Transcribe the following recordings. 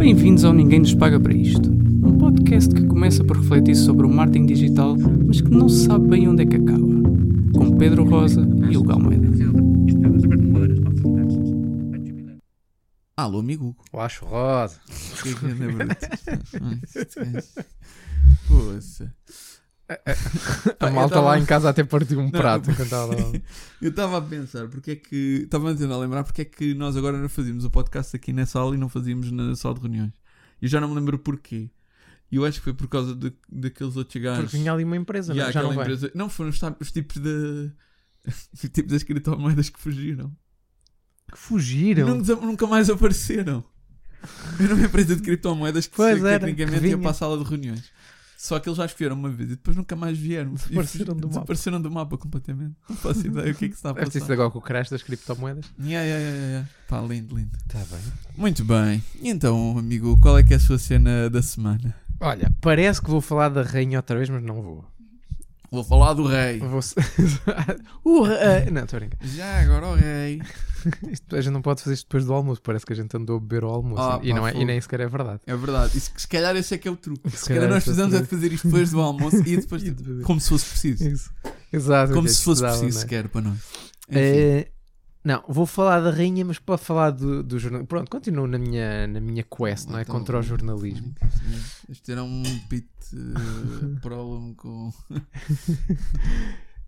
Bem-vindos ao Ninguém Nos Paga para Isto. Um podcast que começa por refletir sobre o marketing digital, mas que não se sabe bem onde é que acaba. Com Pedro Rosa e o Galmeida. Alô, amigo. Eu acho este gajo. Poça. A eu malta tava- lá em casa até partiu um Não, prato não. Eu estava a pensar, porque é que. Estava a tentar lembrar porque é que nós agora não fazíamos o podcast aqui na sala e não fazíamos na sala de reuniões. Eu já não me lembro porquê. Eu acho que foi por causa de, daqueles outros gajos. Porque vinha ali uma empresa, E não, há é? já não empresa. Não, foram os, os tipos de. os tipos das criptomoedas que fugiram. Que fugiram. Não nunca mais apareceram. Era uma empresa de criptomoedas que, Pois se- era, tecnicamente que ia para a sala de reuniões. Só que eles já vieram uma vez e depois nunca mais vieram. Desapareceram do mapa. Desapareceram do mapa completamente. Não faço ideia o que é que está a Deve ter passar. agora com o crash das criptomoedas. Yeah, yeah, yeah, yeah. Pá, lindo, lindo. Está bem. Muito bem. E então, amigo, qual é que é a sua cena da semana? Olha, parece que vou falar da rainha outra vez, mas não vou. Vou falar do rei. Vou... o rei... Não, estou a brincar. Já agora o rei. Isto, a gente não pode fazer isto depois do almoço. Parece que a gente andou a beber ao almoço. Ah, e, pá, não é, e nem sequer é verdade. É verdade. E se, se calhar esse é que é o truque. Se, Se calhar calhar nós é o precisamos é de fazer isto depois do almoço e depois, E depois- como se fosse preciso. Isso. Exato. Como o é se fosse preciso não é? sequer para nós. Eh, não, vou falar da rainha, mas para falar do, do jornalismo. Pronto, continuo na minha, na minha quest, não é? Então, Contra o jornalismo. Este era um pit uh, prólogo com.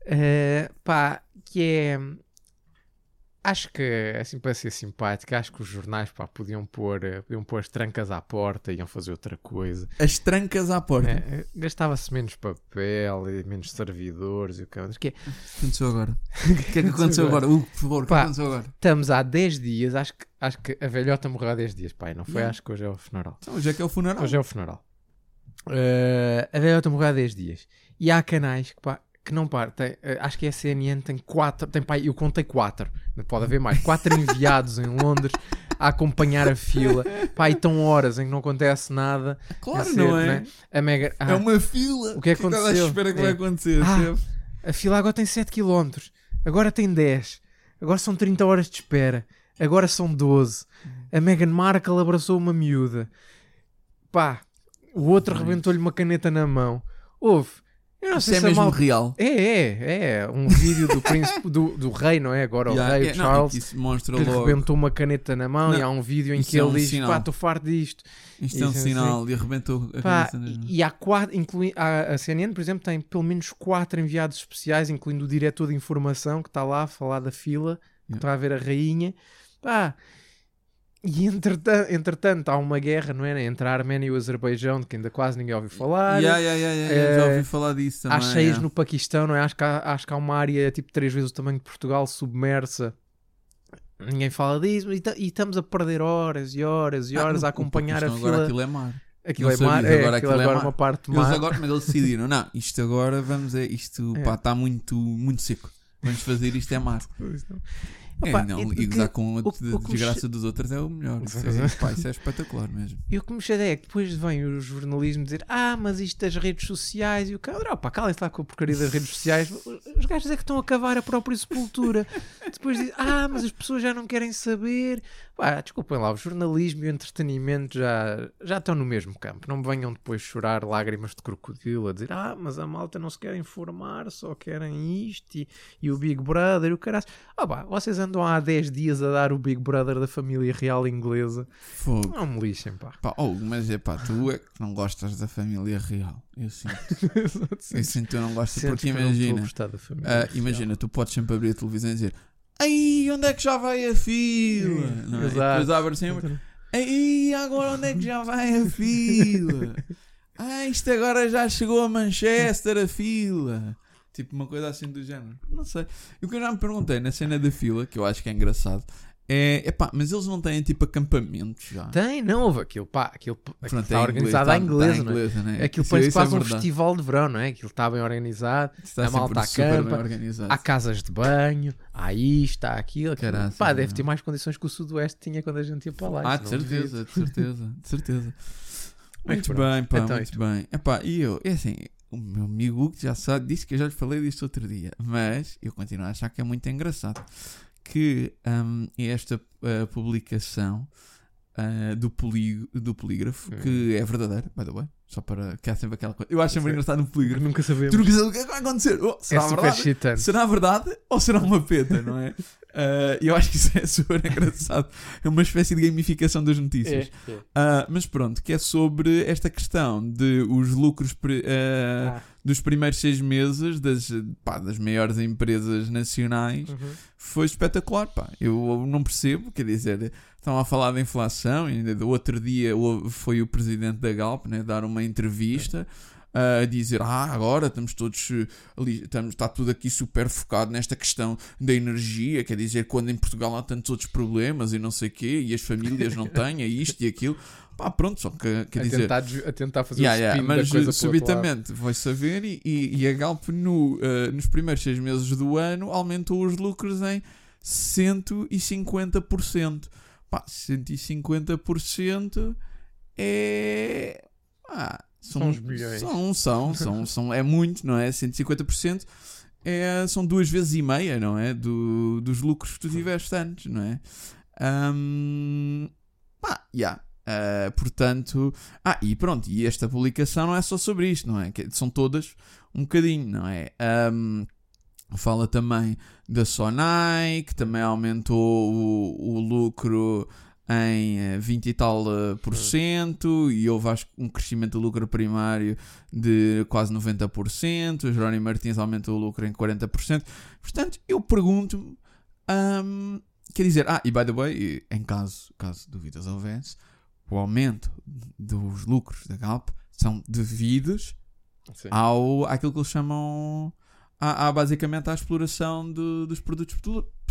Eh, pá, que é. Acho que, assim, para ser simpático, acho que os jornais pá, podiam, pôr, eh, podiam pôr as trancas à porta, iam fazer outra coisa. As trancas à porta. Eh, Gastava-se menos papel e menos servidores e o que é. que é. O que aconteceu agora? O que é que aconteceu agora? Hugo, por favor, o que aconteceu agora? Estamos há 10 dias, acho que, acho que a velhota morreu há 10 dias, pai, não foi? Não. Acho que hoje é o funeral. Então, hoje é que é o funeral. Hoje é o funeral. Eh, a velhota morreu há 10 dias. E há canais que, pá, que não param. Tem, eh, acho que a CNN tem 4. Tem, pá, eu contei 4. Pode haver mais. 4 enviados em Londres a acompanhar a fila. Pá, e estão horas em que não acontece nada. Claro, ser, não é? né? A Mega. É ah, uma fila. O que é que estás à aconteceu? espera que É. vai acontecer? Ah. A fila agora tem 7 km. Agora tem 10. Agora são 30 horas de espera. Agora são 12. A Meghan Markle abraçou uma miúda. Pá, o outro rebentou-lhe uma caneta na mão. Houve. Eu não sei é se a mesmo malta... real. É, é, é. Um vídeo do príncipe, do, do rei, não é? Agora Yeah, o rei, é, não, é Charles, que isso mostra que logo. rebentou uma caneta na mão Não, e há um vídeo em que é ele um diz, sinal. pá, estou farto disto. Isto é um assim. sinal e arrebentou a Pá, cabeça. nas mãos. e, e há quatro, inclui, a, a CNN, por exemplo, tem pelo menos quatro enviados especiais, incluindo o diretor de informação que está lá a falar da fila, que Yeah. está a ver a rainha. Pá, e entretanto, entretanto há uma guerra, não é? Entre a Arménia e o Azerbaijão, de que ainda quase ninguém ouviu falar. Yeah, yeah, yeah, yeah, yeah, Já ouvi falar disso também. Há cheias yeah. no Paquistão, não é? Acho que, há, acho que há uma área tipo três vezes o tamanho de Portugal submersa. Ninguém fala disso e, e estamos a perder horas e horas e Ah, horas no- a acompanhar a fila. Agora aquilo é mar. Aquilo não é mar, é, agora aquilo aquilo é agora é mar. uma parte Eles mar. agora, mas eles decidiram, não, isto agora vamos é isto, É. pá, está muito, muito seco. Vamos fazer isto é mar. É, Opa, não, e gozar com a desgraça dos outros é o melhor. Isso é, pá, isso é espetacular mesmo. E o que me chateia é que depois vem o jornalismo dizer ah, mas isto das redes sociais e o cara, pá, calem-se lá com a porcaria das redes sociais. Os gajos é que estão a cavar a própria sepultura. Depois dizem, ah, mas as pessoas já não querem saber. Pá, desculpem lá, o jornalismo e o entretenimento já, já estão no mesmo campo. Não me venham depois chorar lágrimas de crocodilo a dizer, ah, mas a malta não se quer informar, só querem isto e, e o Big Brother e o caralho. Ah, pá, vocês andam há 10 dias a dar o Big Brother da família real inglesa. Fogo. Não me lixem, pá. Pá, oh, mas é pá, tu é que não gostas da família real. Eu sinto. Eu sinto que tu não gostas, porque imagina. gostar da família real. imagina, tu podes sempre abrir a televisão e dizer Aí, onde é que já vai a fila? Não é? Exato. depois abre sempre Aí, agora onde é que já vai a fila? Ah, isto agora já chegou a Manchester a fila. Tipo uma coisa assim do género. Não sei. E o que eu já me perguntei na cena da fila, que eu acho que é engraçado, é, epá, mas eles não têm tipo acampamentos já. Tem, não houve aquilo, pá, aquilo, aquilo Pronto, está é organizado inglês, à tá- inglesa, tá não é? né? Aquilo Isso- parece isso é quase um verdade. festival de verão, não é? Aquilo está bem organizado, Está a malta acampa, há casas de banho, há isto, há aquilo. aquilo. Caraças, pá, deve não. ter mais condições que o Sudoeste tinha quando a gente ia para lá. Ah, de certeza, de certeza, de certeza. Muito pronto. bem, pá, Então, muito bem. Epá, e eu, é assim, o meu amigo Hugo já sabe, disse que eu já lhe falei disto outro dia, mas eu continuo a achar que é muito engraçado que hum, esta uh, publicação ah, do, do polígrafo, Hum. que é verdadeira, by the way. Só para que há sempre aquela coisa. Eu acho sempre engraçado no polígrafo. Nunca sabemos. Tu nunca sabes o que é que vai acontecer. Oh, é será super verdade? Será verdade ou será uma peta, não é? Ah, eu acho que isso é super engraçado. É uma espécie de gamificação das notícias. É, é. Ah, mas pronto, que é sobre esta questão de os lucros pri- ah, Ah, dos primeiros seis meses das, pá, das maiores empresas nacionais uhum. foi espetacular. Pá. Eu não percebo, quer dizer, estão a falar da inflação ainda do outro dia foi o presidente da Galp né, dar uma entrevista. A dizer, ah, agora estamos todos eh, ali, estamos, está tudo aqui super focado nesta questão da energia, quer dizer, quando em Portugal há tantos outros problemas e não sei o quê, e as famílias não têm, é isto e aquilo, pá, pronto, só que quer a, dizer, tentar, a tentar fazer Yeah, o yeah, mas coisa subitamente vai saber e, e, e a Galp no, uh, nos primeiros seis meses do ano aumentou os lucros em 150%. Pá, 150% é. Ah, São uns milhões. São, são, são, são, é muito, não é? 150% é, são duas vezes e meia, não é? Do, dos lucros que tu tiveste antes, não é? Ahm, pá, yeah. Ah, portanto, ah, e pronto, e esta publicação não é só sobre isto, não é? São todas um bocadinho, não é? Ahm, fala também da Sonai, que também aumentou o, o lucro em eh, 20 e tal eh, por cento e houve acho, um crescimento do lucro primário de quase 90%, o Jerónimo Martins aumentou o lucro em 40%. Portanto, eu pergunto-me, ahm, quer dizer, ah, e by the way, em caso, caso dúvidas houvesse, o aumento dos lucros da Galp são devidos Sim. ao, àquilo que eles chamam, à, à, basicamente à exploração de- dos produtos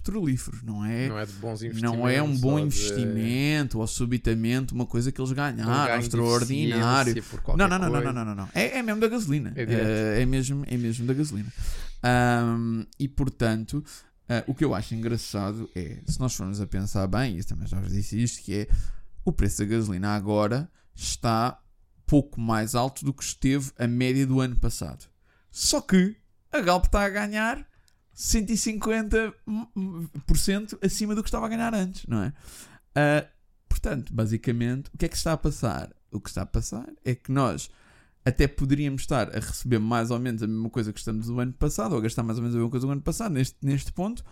petrolíferos, não é? Não é de bons investimentos. Não é um bom ou de- investimento ou subitamente uma coisa que eles um ganharam, de extraordinário. Não, não, não, não, não, não, não, não. É, é mesmo da gasolina. É. Eh, É, mesmo, é mesmo da gasolina. Ahm, e portanto, ah, o que eu acho engraçado é, se nós formos a pensar bem, e também já vos disse isto, que é o preço da gasolina agora está pouco mais alto do que esteve a média do ano passado. Só que a Galp está a ganhar 150% acima do que estava a ganhar antes, não é? Ah, portanto, basicamente, o que é que está a passar? O que está a passar é que nós até poderíamos estar a receber mais ou menos a mesma coisa que estamos do ano passado, ou a gastar mais ou menos a mesma coisa do ano passado, neste, neste ponto,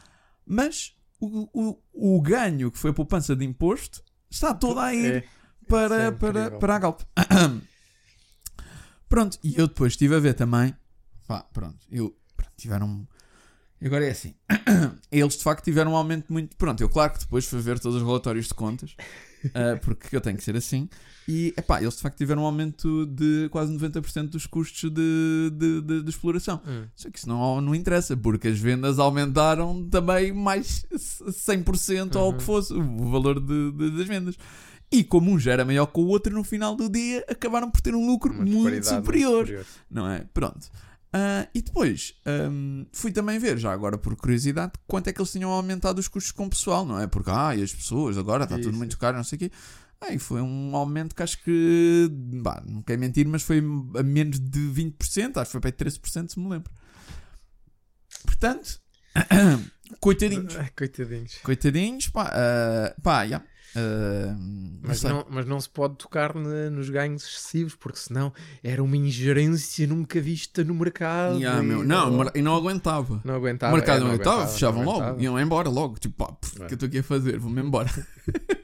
mas o, o, o ganho que foi a poupança de imposto está todo a ir É, para, é para, para a Galp. pronto, e eu depois estive a ver também. Pá, pronto, eu pronto, tiveram. E Agora é assim. Eles de facto tiveram um aumento muito. Pronto, eu claro que depois fui ver todos os relatórios de contas, ah, porque eu tenho que ser assim. E epá, eles de facto tiveram um aumento de quase 90% dos custos de, de, de- de exploração. Hum. Só que isso não, não interessa, porque as vendas aumentaram também mais 100% ou o que Uhum. fosse o valor de- das vendas. E como um já era maior que o outro, no final do dia acabaram por ter um lucro Uma muito disparidade superior, não é? Pronto. Ah, e depois ahm, fui também ver, já agora por curiosidade, quanto é que eles tinham aumentado os custos com o pessoal, não é? Porque, ah, e as pessoas agora está tudo muito caro, não sei o quê. Ah, e foi um aumento que acho que, bah, não quero mentir, mas foi a menos de 20%, acho que foi para aí 13%, se me lembro. Portanto, coitadinhos. Coitadinhos. Coitadinhos, pá, ah, pá, já. Não Mas não, mas não se pode tocar na- nos ganhos excessivos, porque senão era uma ingerência nunca vista no mercado. Ya, e meu, não, e não aguentava. não o aguentava. mercado é, não aguentava, fechavam não logo, aguentava. iam embora logo. Tipo, pá, o É. que eu estou aqui a fazer? Vou-me embora.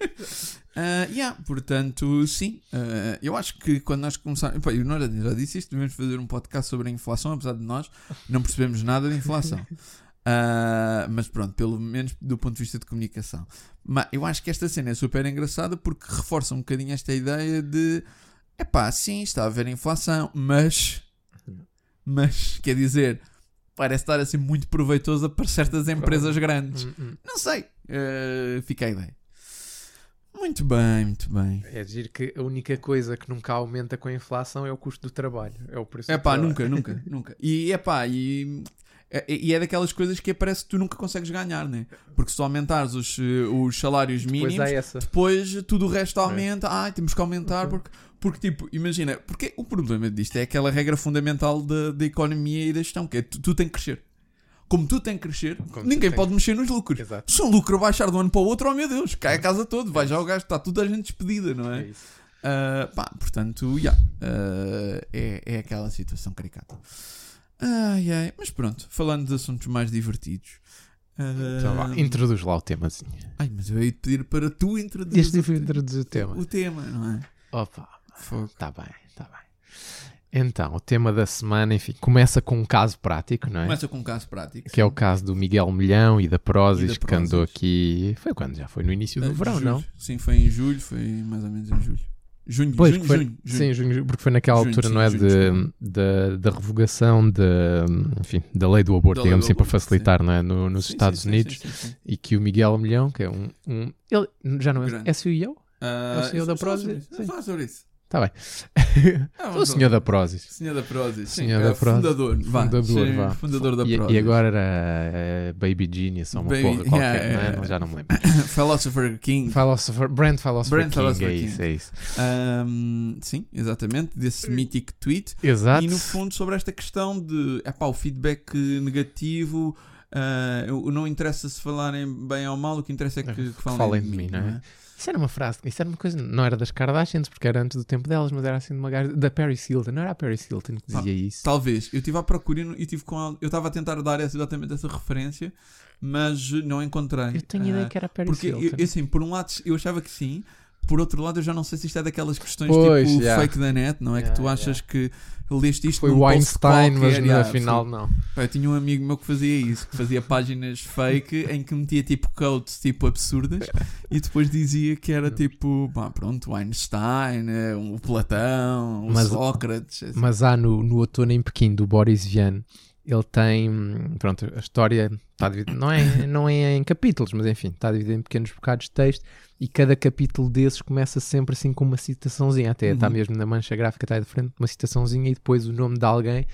Ah, yeah, portanto, sim, ah, eu acho que quando nós começarmos. Pá, eu não já disse isto, devemos fazer um podcast sobre a inflação, apesar de nós não percebemos nada de inflação. Ah, mas pronto, pelo menos do ponto de vista de comunicação. Mas eu acho que esta cena é super engraçada porque reforça um bocadinho esta ideia de epá, sim, está a haver inflação, mas mas quer dizer, parece estar assim muito proveitosa para certas empresas grandes. Hum, hum. Não sei, eh, fica a ideia. Muito bem, muito bem. É dizer que a única coisa que nunca aumenta com a inflação é o custo do trabalho. É o preço É pá, nunca, nunca, nunca. E é pá, e, é- e é daquelas coisas que parece que tu nunca consegues ganhar, né? Porque se tu aumentares os, eh, os salários Depois mínimos, depois tudo o resto aumenta. Ai, temos que aumentar porque, porque, tipo, imagina, porque o problema disto é aquela regra fundamental da, da economia e da gestão, que é tu, tu tem que crescer. como tu tem que crescer, Como ninguém pode mexer nos lucros. Exato. Se um lucro baixar de um ano para o outro, oh meu Deus, cai a casa todo, vai já o gajo, está toda a gente despedida, não é? É isso. Ah, pá, portanto, já, ah, é, é aquela situação caricata. Ai, ai, mas pronto, falando de assuntos mais divertidos. ah, Então introduz lá o temazinho. ai, mas eu ia te pedir para tu introduzir Este foi introduzir o tema. o tema, não é? Opa, Fogo. tá bem, tá bem. Então, o tema da semana, enfim, começa com um caso prático, não é? Começa com um caso prático. Que é o caso do Miguel Milhão e da Prozis, E da que andou aqui. Foi quando? Já foi no início do verão, julho. não? Sim, foi em julho, foi mais ou menos em julho. Junho, Pois, junho, foi, junho. Sim, junho, porque foi naquela Junho, altura, sim, não é? junho, de, da, da revogação de, enfim, da lei do aborto, Da digamos assim, para aborto, facilitar, não é? No- nos Sim, Estados sim, sim, Unidos. sim, sim, sim. E que o Miguel Milhão, que é um. um ele já não é. Grande. É CEO? Ah, É o da vamos falar sobre Prozis? falar sobre isso. Está bem. Ah, o senhor da. Prozis. Senhor da Prozis. Sim, Senhor é da Prozis. fundador. Vá, Fundador, vá. Fundador da E, Prozis. e agora era eh, Baby Genius ou uma Baby- porra qualquer, yeah, não é? yeah. Já não me lembro. Philosopher King. Philosopher, Brand Philosopher Brand King, Philosopher é King. isso, é isso. Ahm, sim, exatamente. Desse mítico tweet. Exato. E no fundo sobre esta questão de epá, o feedback negativo. o- não interessa se falarem bem ou mal, o que interessa é que, que falem, Falem de mim, mim, não é? Isso era uma frase, isso era uma coisa, não era das Kardashians, porque era antes do tempo delas, mas era assim de uma gaja, da Paris Hilton, não era a Paris Hilton que Ah, dizia isso? Talvez. Eu estive à procura e tive com ela- eu estava a tentar dar exatamente essa referência, mas não encontrei. Eu tenho Ah, ideia que era a Paris Porque, Hilton. eu, assim, por um lado eu achava que sim, por outro lado eu já não sei se isto é daquelas questões Pois, tipo yeah. fake da net, não é? Yeah, que tu achas que leste isto Foi num o post Einstein, mas qualquer, no yeah, afinal foi- não. Eu tinha um amigo meu que fazia isso, que fazia páginas fake em que metia tipo quotes tipo absurdas e depois dizia que era tipo, pá, pronto, o Einstein, eh, o Platão, o Mas- Sócrates. assim. Mas há no, no Outono em Pequim, do Boris Vian, ele tem, pronto, a história está dividida, não é, não é em capítulos, mas enfim, está dividida em pequenos bocados de texto e cada capítulo desses começa sempre assim com uma citaçãozinha, até está Uhum. mesmo na mancha gráfica, está aí de frente, uma citaçãozinha e depois o nome de alguém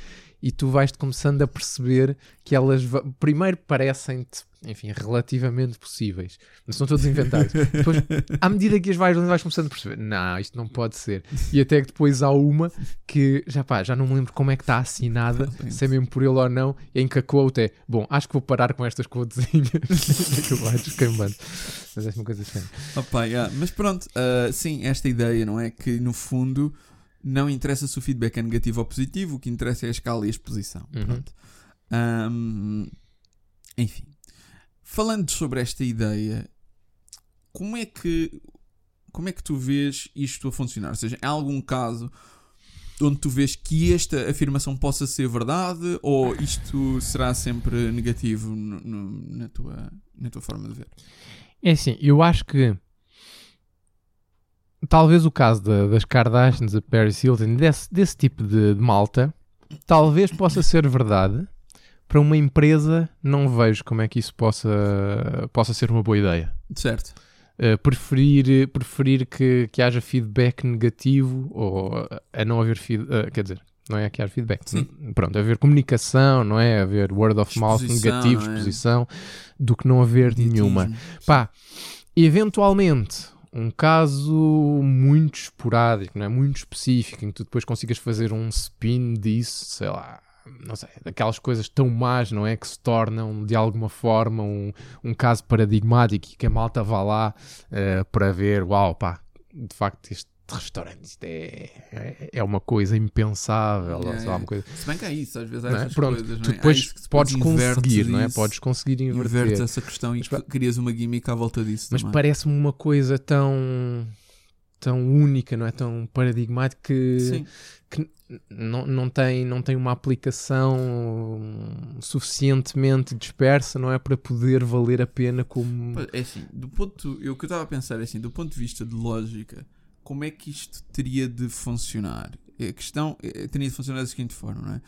e tu vais-te começando a perceber que elas primeiro parecem-te, enfim, relativamente possíveis, mas são todos inventados. Depois, à medida que as vais lendo, vais começando a perceber, não, isto não pode ser. E até que depois há uma que, já pá, já não me lembro como é que está assinada, se é mesmo por ele ou não, em que a quote é, bom, acho que vou parar com estas quotezinhas. Vai descambando. Mas é uma coisa estranha. Opa, yeah. Mas pronto, ah, sim, esta ideia, não é? Que no fundo não interessa se o feedback é negativo ou positivo, o que interessa é a escala e a exposição. Uhum. Pronto. Ahm, enfim, falando sobre esta ideia, como é que como é que tu vês isto a funcionar? Ou seja, há algum caso onde tu vês que esta afirmação possa ser verdade ou isto será sempre negativo no- no- na, tua, na tua forma de ver? É assim, eu acho que talvez o caso da- das Kardashians, da Paris Hilton, desse, desse tipo de, de malta, talvez possa ser verdade. Para uma empresa, não vejo como é que isso possa, possa ser uma boa ideia. Certo. Uh, preferir preferir que, que haja feedback negativo ou uh, a não haver feedback, quer dizer, não é que haja feedback, Sim. Pronto, haver comunicação, não é? Haver word of mouth Exposição, negativo, é? exposição, do que não haver nenhuma. Ditismo. Pá, eventualmente, um caso muito esporádico, não é? Muito específico, em que tu depois consigas fazer um spin disso, sei lá, não sei, daquelas coisas tão más, não é? Que se tornam de alguma forma um, um caso paradigmático e que a malta vá lá eh, para ver, uau, pá, de facto este restaurante isto é, é, é uma coisa impensável, ou Yeah, sei lá, yeah. uma coisa. Se bem que há isso, às vezes há é? Pronto, coisas, tu é? Depois que podes invertes conseguir, não é? Podes conseguir Invertes inverter. essa questão e Mas crias uma gimmick à volta disso Mas parece-me uma coisa tão tão única, não é? Tão paradigmática que, que não, não, tem, não tem uma aplicação suficientemente dispersa, não é? Para poder valer a pena como. É assim, do ponto, eu, o que eu estava a pensar é assim, do ponto de vista de lógica, como é que isto teria de funcionar? A questão eh, teria de funcionar da seguinte forma, não é?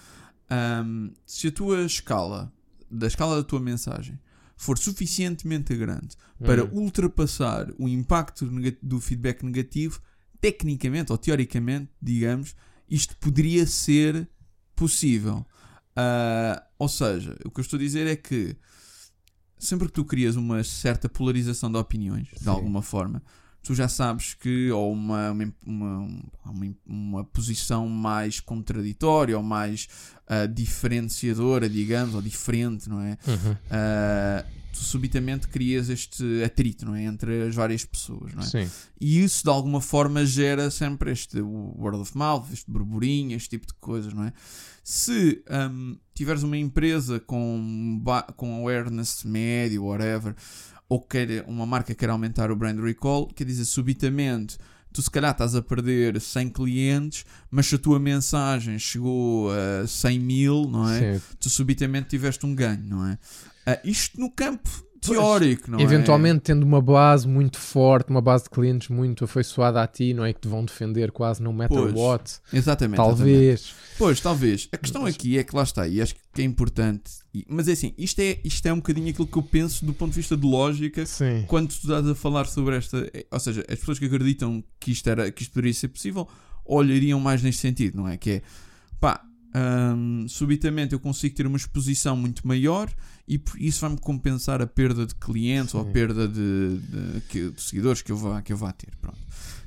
Ahm, se a tua escala, da escala da tua mensagem, for suficientemente grande para Hum. ultrapassar o impacto do feedback negativo, tecnicamente ou teoricamente, digamos, isto poderia ser possível. Ah, ou seja, o que eu estou a dizer é que sempre que tu crias uma certa polarização de opiniões, de Sim. alguma forma, tu já sabes que, ou uma, uma, uma, uma, posição mais contraditória ou mais ah, diferenciadora, digamos, ou diferente, não é? Uhum. Ah, tu subitamente crias este atrito, não é? Entre as várias pessoas, não é? Sim. E isso de alguma forma gera sempre este word of mouth, este burburinho, este tipo de coisas, não é? Se hum, tiveres uma empresa com, com awareness médio, whatever, ou quer, uma marca quer aumentar o brand recall, quer dizer, subitamente tu se calhar estás a perder 100 clientes, mas se a tua mensagem chegou a 100 mil, não é? Sim. Tu subitamente tiveste um ganho, não é? Ah, isto no campo teórico, não é? Eventualmente tendo uma base muito forte, uma base de clientes muito afeiçoada a ti, não é? Que te vão defender quase no matter Pois. what. Exatamente. exatamente. Talvez. Pois, talvez. A questão Mas- aqui é que lá está, e acho que é importante. e- mas é assim, isto é, isto é um bocadinho aquilo que eu penso do ponto de vista de lógica Sim. quando tu estás a falar sobre esta. é, Ou seja, as pessoas que acreditam que isto, era, que isto poderia ser possível olhariam mais neste sentido, não é? Que é pá, hum, subitamente eu consigo ter uma exposição muito maior e por isso vai-me compensar a perda de clientes ou a Sim. perda de, de- de seguidores que eu, vá, que eu vá ter. Pronto.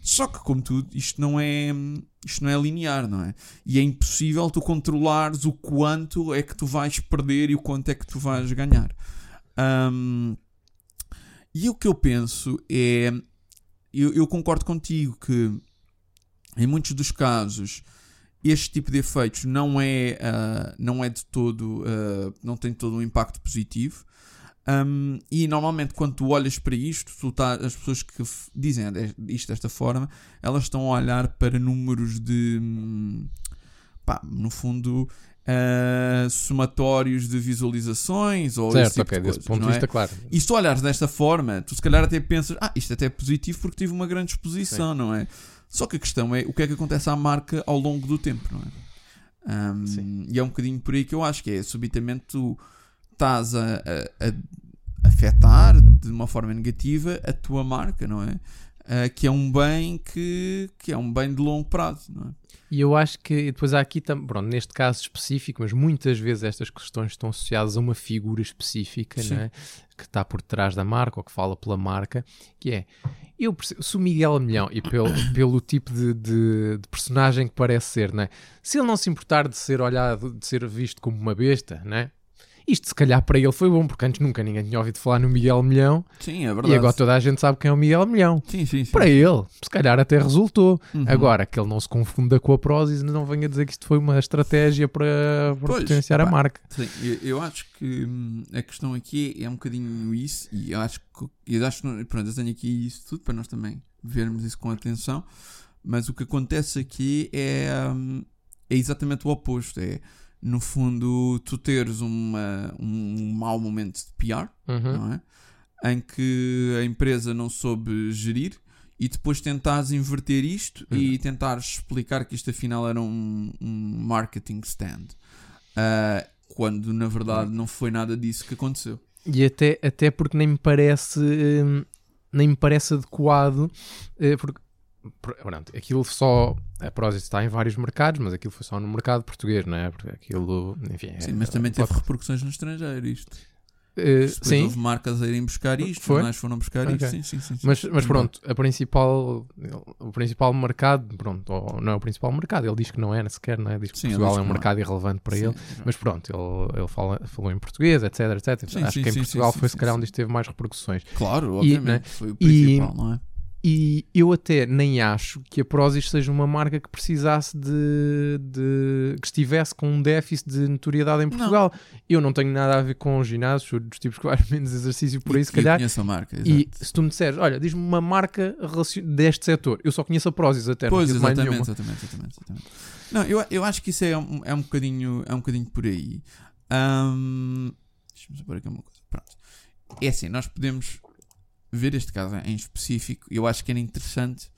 Só que, como tudo, isto não é isto não é linear, não é? E é impossível tu controlares o quanto é que tu vais perder e o quanto é que tu vais ganhar. Hum, e o que eu penso é. Eu, eu concordo contigo que em muitos dos casos este tipo de efeitos não é, ah, não é de todo. ah, não tem todo um impacto positivo. Um, e normalmente quando tu olhas para isto, tá, as pessoas que dizem isto desta forma, elas estão a olhar para números de hum, pá, no fundo ah, somatórios de visualizações ou esse Certo, tipo ok, de desse coisas, ponto não de é? vista, claro. E se tu olhares desta forma, tu se calhar até pensas, ah, isto até é positivo porque tive uma grande exposição, não é? Só que a questão é o que é que acontece à marca ao longo do tempo, não é? Sim. e é um bocadinho por aí que eu acho que é, subitamente tu estás a, a- a afetar de uma forma negativa a tua marca, não é? Ah, que é um bem que, que é um bem de longo prazo, não é? E eu acho que depois há aqui também, pronto, neste caso específico, mas muitas vezes estas questões estão associadas a uma figura específica, Sim. não é? que está por trás da marca ou que fala pela marca, que é eu percebo, se o Miguel Milhão e pelo, pelo tipo de, de- de personagem que parece ser, não é? se ele não se importar de ser olhado, de ser visto como uma besta, não é? Isto se calhar para ele foi bom, porque antes nunca ninguém tinha ouvido falar no Miguel Milhão Sim, é verdade. e agora toda a gente sabe quem é o Miguel Milhão. Sim, sim, sim. Para ele, se calhar até resultou. Uhum. Agora, que ele não se confunda com a Prozis e não venha dizer que isto foi uma estratégia para, para Pois, potenciar a marca. Sim, eu, eu acho que hum, a questão aqui é um bocadinho isso, e eu acho que eu acho pronto, eu tenho aqui isso tudo para nós também vermos isso com atenção, mas o que acontece aqui é, hum, é exatamente o oposto. É no fundo tu teres uma, um mau momento de PR, Uhum. não é? Em que a empresa não soube gerir e depois tentares inverter isto Uhum. e tentares explicar que isto afinal era um, um marketing stand. Ah, quando na verdade não foi nada disso que aconteceu. E até, até porque nem me parece hum, nem me parece adequado eh, porque pronto, aquilo só a Prozis está em vários mercados, mas aquilo foi só no mercado português, não é? Porque aquilo, enfim, é- Sim, mas também teve pode- repercussões no estrangeiro isto. Depois sim, houve marcas a irem buscar isto, Foi? jornais foram buscar Ok. isto. Sim, sim, sim, sim. Mas, mas pronto, a principal, o principal mercado, pronto, ou não é o principal mercado, ele diz que não é sequer, não é? Diz que Sim, Portugal diz é um que é. mercado irrelevante para ele, mas pronto, ele, ele fala, falou em português, etc, etc. Acho que em Portugal foi se calhar onde isto teve mais repercussões. Claro, E, obviamente. né, Foi o e- principal, não é? E eu até nem acho que a Prozis seja uma marca que precisasse de, de- que estivesse com um déficit de notoriedade em Portugal. Eu não tenho nada a ver com ginásios, sou dos tipos que fazem menos exercício por aí, se E- e eu calhar. conheço a marca, E exato. se tu me disseres, olha, diz-me uma marca deste setor, eu só conheço a Prozis até, Pois, não mais exatamente, exatamente, exatamente, exatamente. Não, eu, eu acho que isso é um, é um, bocadinho, é um bocadinho por aí. Ahm, Deixa-me pôr aqui uma coisa. Pronto. É assim, nós podemos ver este caso em específico. Eu acho que era interessante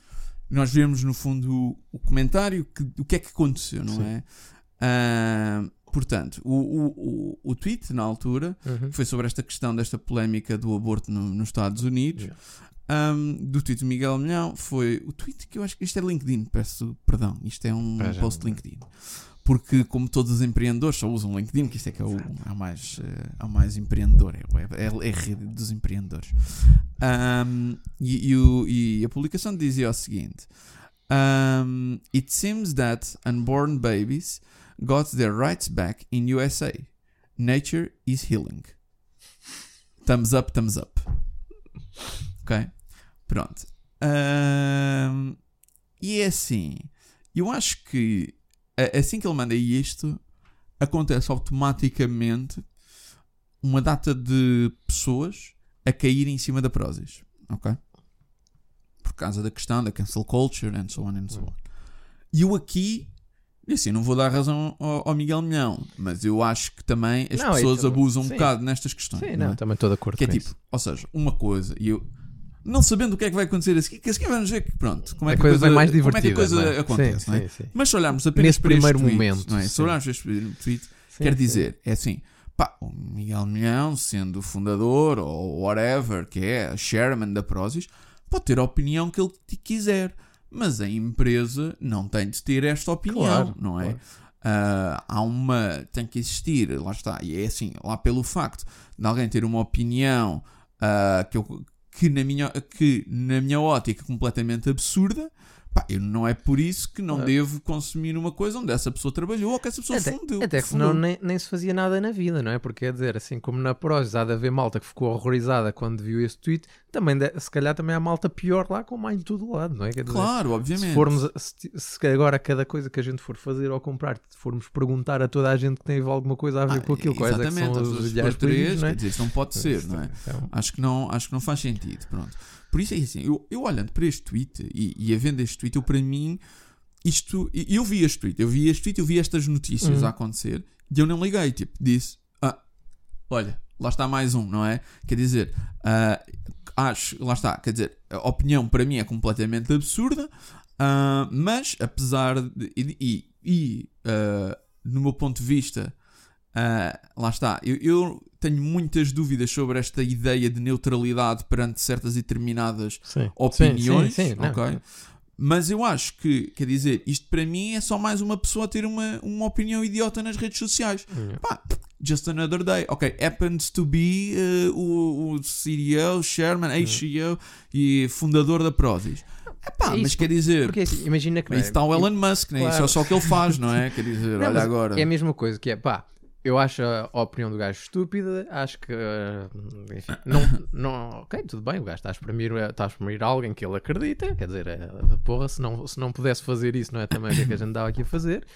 nós vermos, no fundo, o, comentário, que, o que é que aconteceu, não Sim. é? Ahm, portanto, o, o, o, o tweet, na altura, Uhum. foi sobre esta questão desta polémica do aborto no- nos Estados Unidos. Yeah. Um, do tweet do Miguel Milhão foi o tweet que eu acho que isto é LinkedIn, peço perdão, isto é um já post não- LinkedIn. Porque, como todos os empreendedores só usam LinkedIn, que isto é que é o, é o mais, eh, é o mais empreendedor, é, é, a rede dos empreendedores. Um, e, e o- e a publicação dizia o seguinte: um, It seems that unborn babies got their rights back in USA. Nature is healing. Thumbs up, thumbs up. Ok? Pronto. Um, e é assim. Eu acho que assim que ele manda isto, acontece automaticamente uma data de pessoas a cair em cima da Prozis. Ok? Por causa da questão da cancel culture and so on and so on. E eu aqui, e assim, não vou dar razão ao, ao Miguel Milhão, mas eu acho que também as Não, pessoas então, abusam um sim. bocado nestas questões. Sim, não não, é? também estou de acordo Que é tipo, isso. ou seja, uma coisa, e eu não sabendo o que é que vai acontecer a seguir, que a seguir vamos ver que pronto, como é que a coisa coisa, mais como é que divertida. a coisa é? acontece, sim, é? sim, sim. Mas se olharmos apenas Nesse para este primeiro tweet, momento, não é? Se olharmos para este tweet, quer dizer, é assim, pá, o Miguel Milhão, sendo o fundador ou whatever, que é a chairman da Prozis, pode ter a opinião que ele quiser, mas a empresa não tem de ter esta opinião, Claro, não é? claro. Ah, há uma. tem que existir, lá está, e é assim, lá pelo facto de alguém ter uma opinião ah, que, eu- que, na minha, que na minha ótica completamente absurda. Pá, eu não é por isso que não Ah. devo consumir uma coisa onde essa pessoa trabalhou ou que essa pessoa Até, fundeu. até que senão nem, nem se fazia nada na vida, não é? Porque quer dizer, assim como na Prozis há de haver malta que ficou horrorizada quando viu esse tweet, também de- se calhar também há malta pior lá com mais em todo lado, não é? Quer dizer, Claro, obviamente. Se formos, se, se agora cada coisa que a gente for fazer ou comprar, formos perguntar a toda a gente que tem alguma coisa a ver Ah, com aquilo, quais é que exatamente, são os três, políticos, não é? quer dizer, isso não pode ser, não é? Então, Acho que não, acho que não faz sentido, pronto. Por isso é assim, eu, eu olhando para este tweet e, e a vendo este tweet, eu para mim, isto, eu vi este tweet, eu vi este tweet, eu vi estas notícias Uhum. a acontecer e eu não liguei, tipo, disse, ah, olha, lá está mais um, não é? Quer dizer, ah, acho, lá está, quer dizer, a opinião para mim é completamente absurda, ah, mas apesar de, e, e, ah, no meu ponto de vista, ah, lá está, eu, eu tenho muitas dúvidas sobre esta ideia de neutralidade perante certas e determinadas sim. opiniões, Sim, sim, sim, não. Mas eu acho que, quer dizer, isto para mim é só mais uma pessoa a ter uma, uma opinião idiota nas redes sociais. Yeah. Pá, just another day. Ok, happens to be uh, o, o CEO, chairman, ex-CEO e fundador da Prozis. Epá, É mas quer dizer, Porque assim, imagina que isso está o Elon Musk, né? isso é Claro. só o que ele faz, não é? Quer dizer, Não, olha agora. É a mesma coisa que é, pá, eu acho a opinião do gajo estúpida, acho que, eh, enfim, não, não, ok, tudo bem, o gajo está a exprimir, está a exprimir alguém que ele acredita, quer dizer, é, porra, se não, se não pudesse fazer isso, não é também o que é que a gente estava aqui a fazer,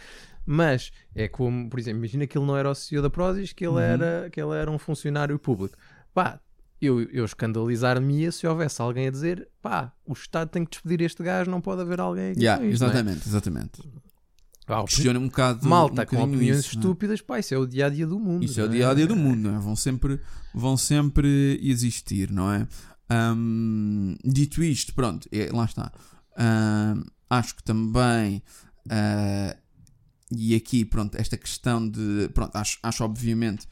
mas é como, por exemplo, imagina que ele não era o CEO da Prozis, que ele, Uhum. era, que ele era um funcionário público, pá, eu, eu escandalizar-me-ia se houvesse alguém a dizer, pá, o Estado tem que despedir este gajo, não pode haver alguém aqui Yeah, não é? exatamente, opini- Questiona um bocado. Malta um com opiniões isso, não é? estúpidas, pá, isso é o dia a dia do mundo. Isso é o não dia a dia do mundo, não é? Vão sempre, vão sempre existir, não é? Ahm, dito isto, pronto, é- lá está. Ahm, acho que também. ah, e aqui, pronto, esta questão de. Pronto, acho, acho obviamente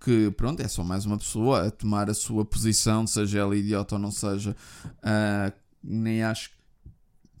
que, pronto, é só mais uma pessoa a tomar a sua posição, seja ela idiota ou não seja. Ah, nem acho.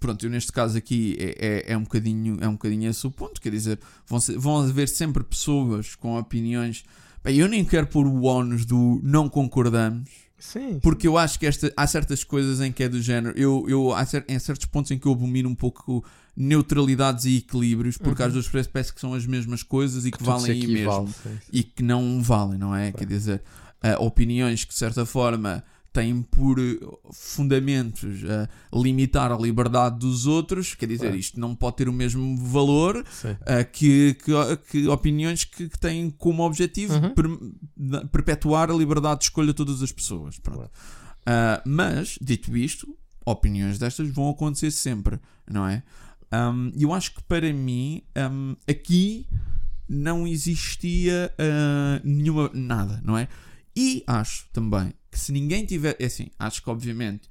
Pronto, eu neste caso aqui é, é, é um bocadinho é um bocadinho esse o ponto, quer dizer, vão, ser- vão haver sempre pessoas com opiniões. Bem, eu nem quero pôr o ónus do não concordamos, Sim. porque eu acho que esta, há certas coisas em que é do género. Eu, eu, há cer- em certos pontos em que eu abomino um pouco neutralidades e equilíbrios, porque Uhum. às vezes parece, parece que são as mesmas coisas e que, se valem aí mesmo sim, sim. e que não valem, não é? Quer dizer, ah, opiniões que de certa forma têm por eh, fundamentos ah, limitar a liberdade dos outros, quer dizer, Claro. isto não pode ter o mesmo valor ah, que, que, que opiniões que, que têm como objetivo Uhum. per- perpetuar a liberdade de escolha de todas as pessoas. Claro. Ah, mas, dito isto, opiniões destas vão acontecer sempre, não é? E eu acho que para mim, um, aqui não existia nenhuma nada, não é? E acho também que se ninguém tiver, é assim, acho que obviamente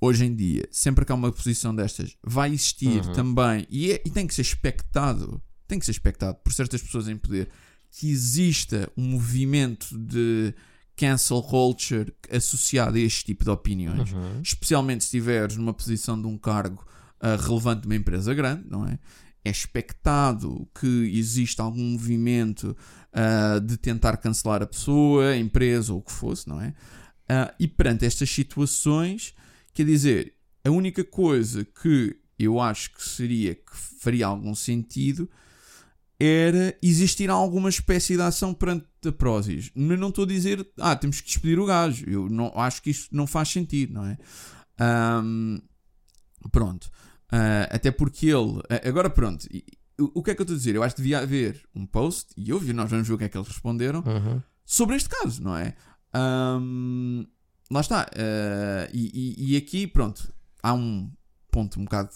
hoje em dia, sempre que há uma posição destas, vai existir Uhum. também, e, é- e tem que ser expectado, tem que ser expectado por certas pessoas em poder, que exista um movimento de cancel culture associado a este tipo de opiniões Uhum. especialmente se estiveres numa posição de um cargo ah, relevante de uma empresa grande, não é? é expectado que exista algum movimento ah, de tentar cancelar a pessoa, a empresa ou o que fosse, não é? Ah, e perante estas situações, quer dizer, a única coisa que eu acho que seria que faria algum sentido era existir alguma espécie de ação perante a Prozis. Mas não estou a dizer, ah, temos que despedir o gajo. Eu não, acho que isto não faz sentido, não é? Ahm, pronto. Ah, até porque ele. Agora, pronto. O, o que é que eu estou a dizer? Eu acho que devia haver um post, e eu vi, nós vamos ver o que é que eles responderam, Uhum. sobre este caso, não é? Ahm, lá está. ah, e, e- e aqui, pronto, há um ponto um bocado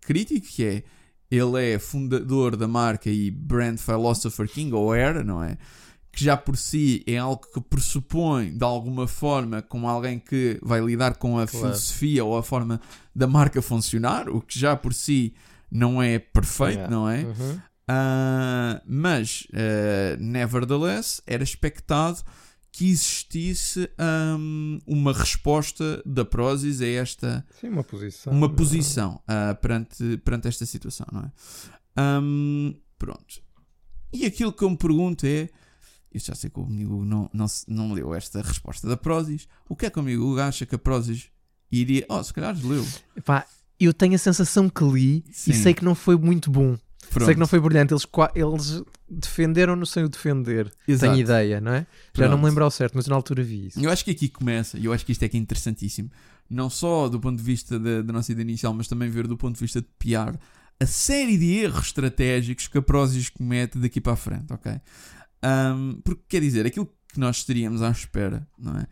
crítico que é ele é fundador da marca e brand philosopher king, ou era, não é? Que já por si é algo que pressupõe de alguma forma como alguém que vai lidar com a Claro. filosofia ou a forma da marca funcionar, o que já por si não é perfeito, Yeah. não é? Uhum. Ah, mas, ah, nevertheless, era expectado que existisse ahm, uma resposta da Prozis a esta Sim, uma posição. uma posição ah, perante, perante esta situação, não é? Ahm, pronto. E aquilo que eu me pergunto é. Eu já sei que o amigo não, não, não leu esta resposta da Prozis. O que é que o amigo acha que a Prozis iria. Oh, se calhar leu. Pá, eu tenho a sensação que li Sim. e sei que não foi muito bom. Pronto. Sei que não foi brilhante. Eles, eles defenderam-no sem o defender. Exato. Tenho ideia, não é? Já não Pronto. me lembro ao certo, mas na altura vi isso. Eu acho que aqui começa, e eu acho que isto é que é interessantíssimo, não só do ponto de vista da, da nossa ideia inicial, mas também ver do ponto de vista de PR, a série de erros estratégicos que a Prozis comete daqui para a frente, ok? Ahm, porque quer dizer, aquilo que nós estaríamos à espera, não é?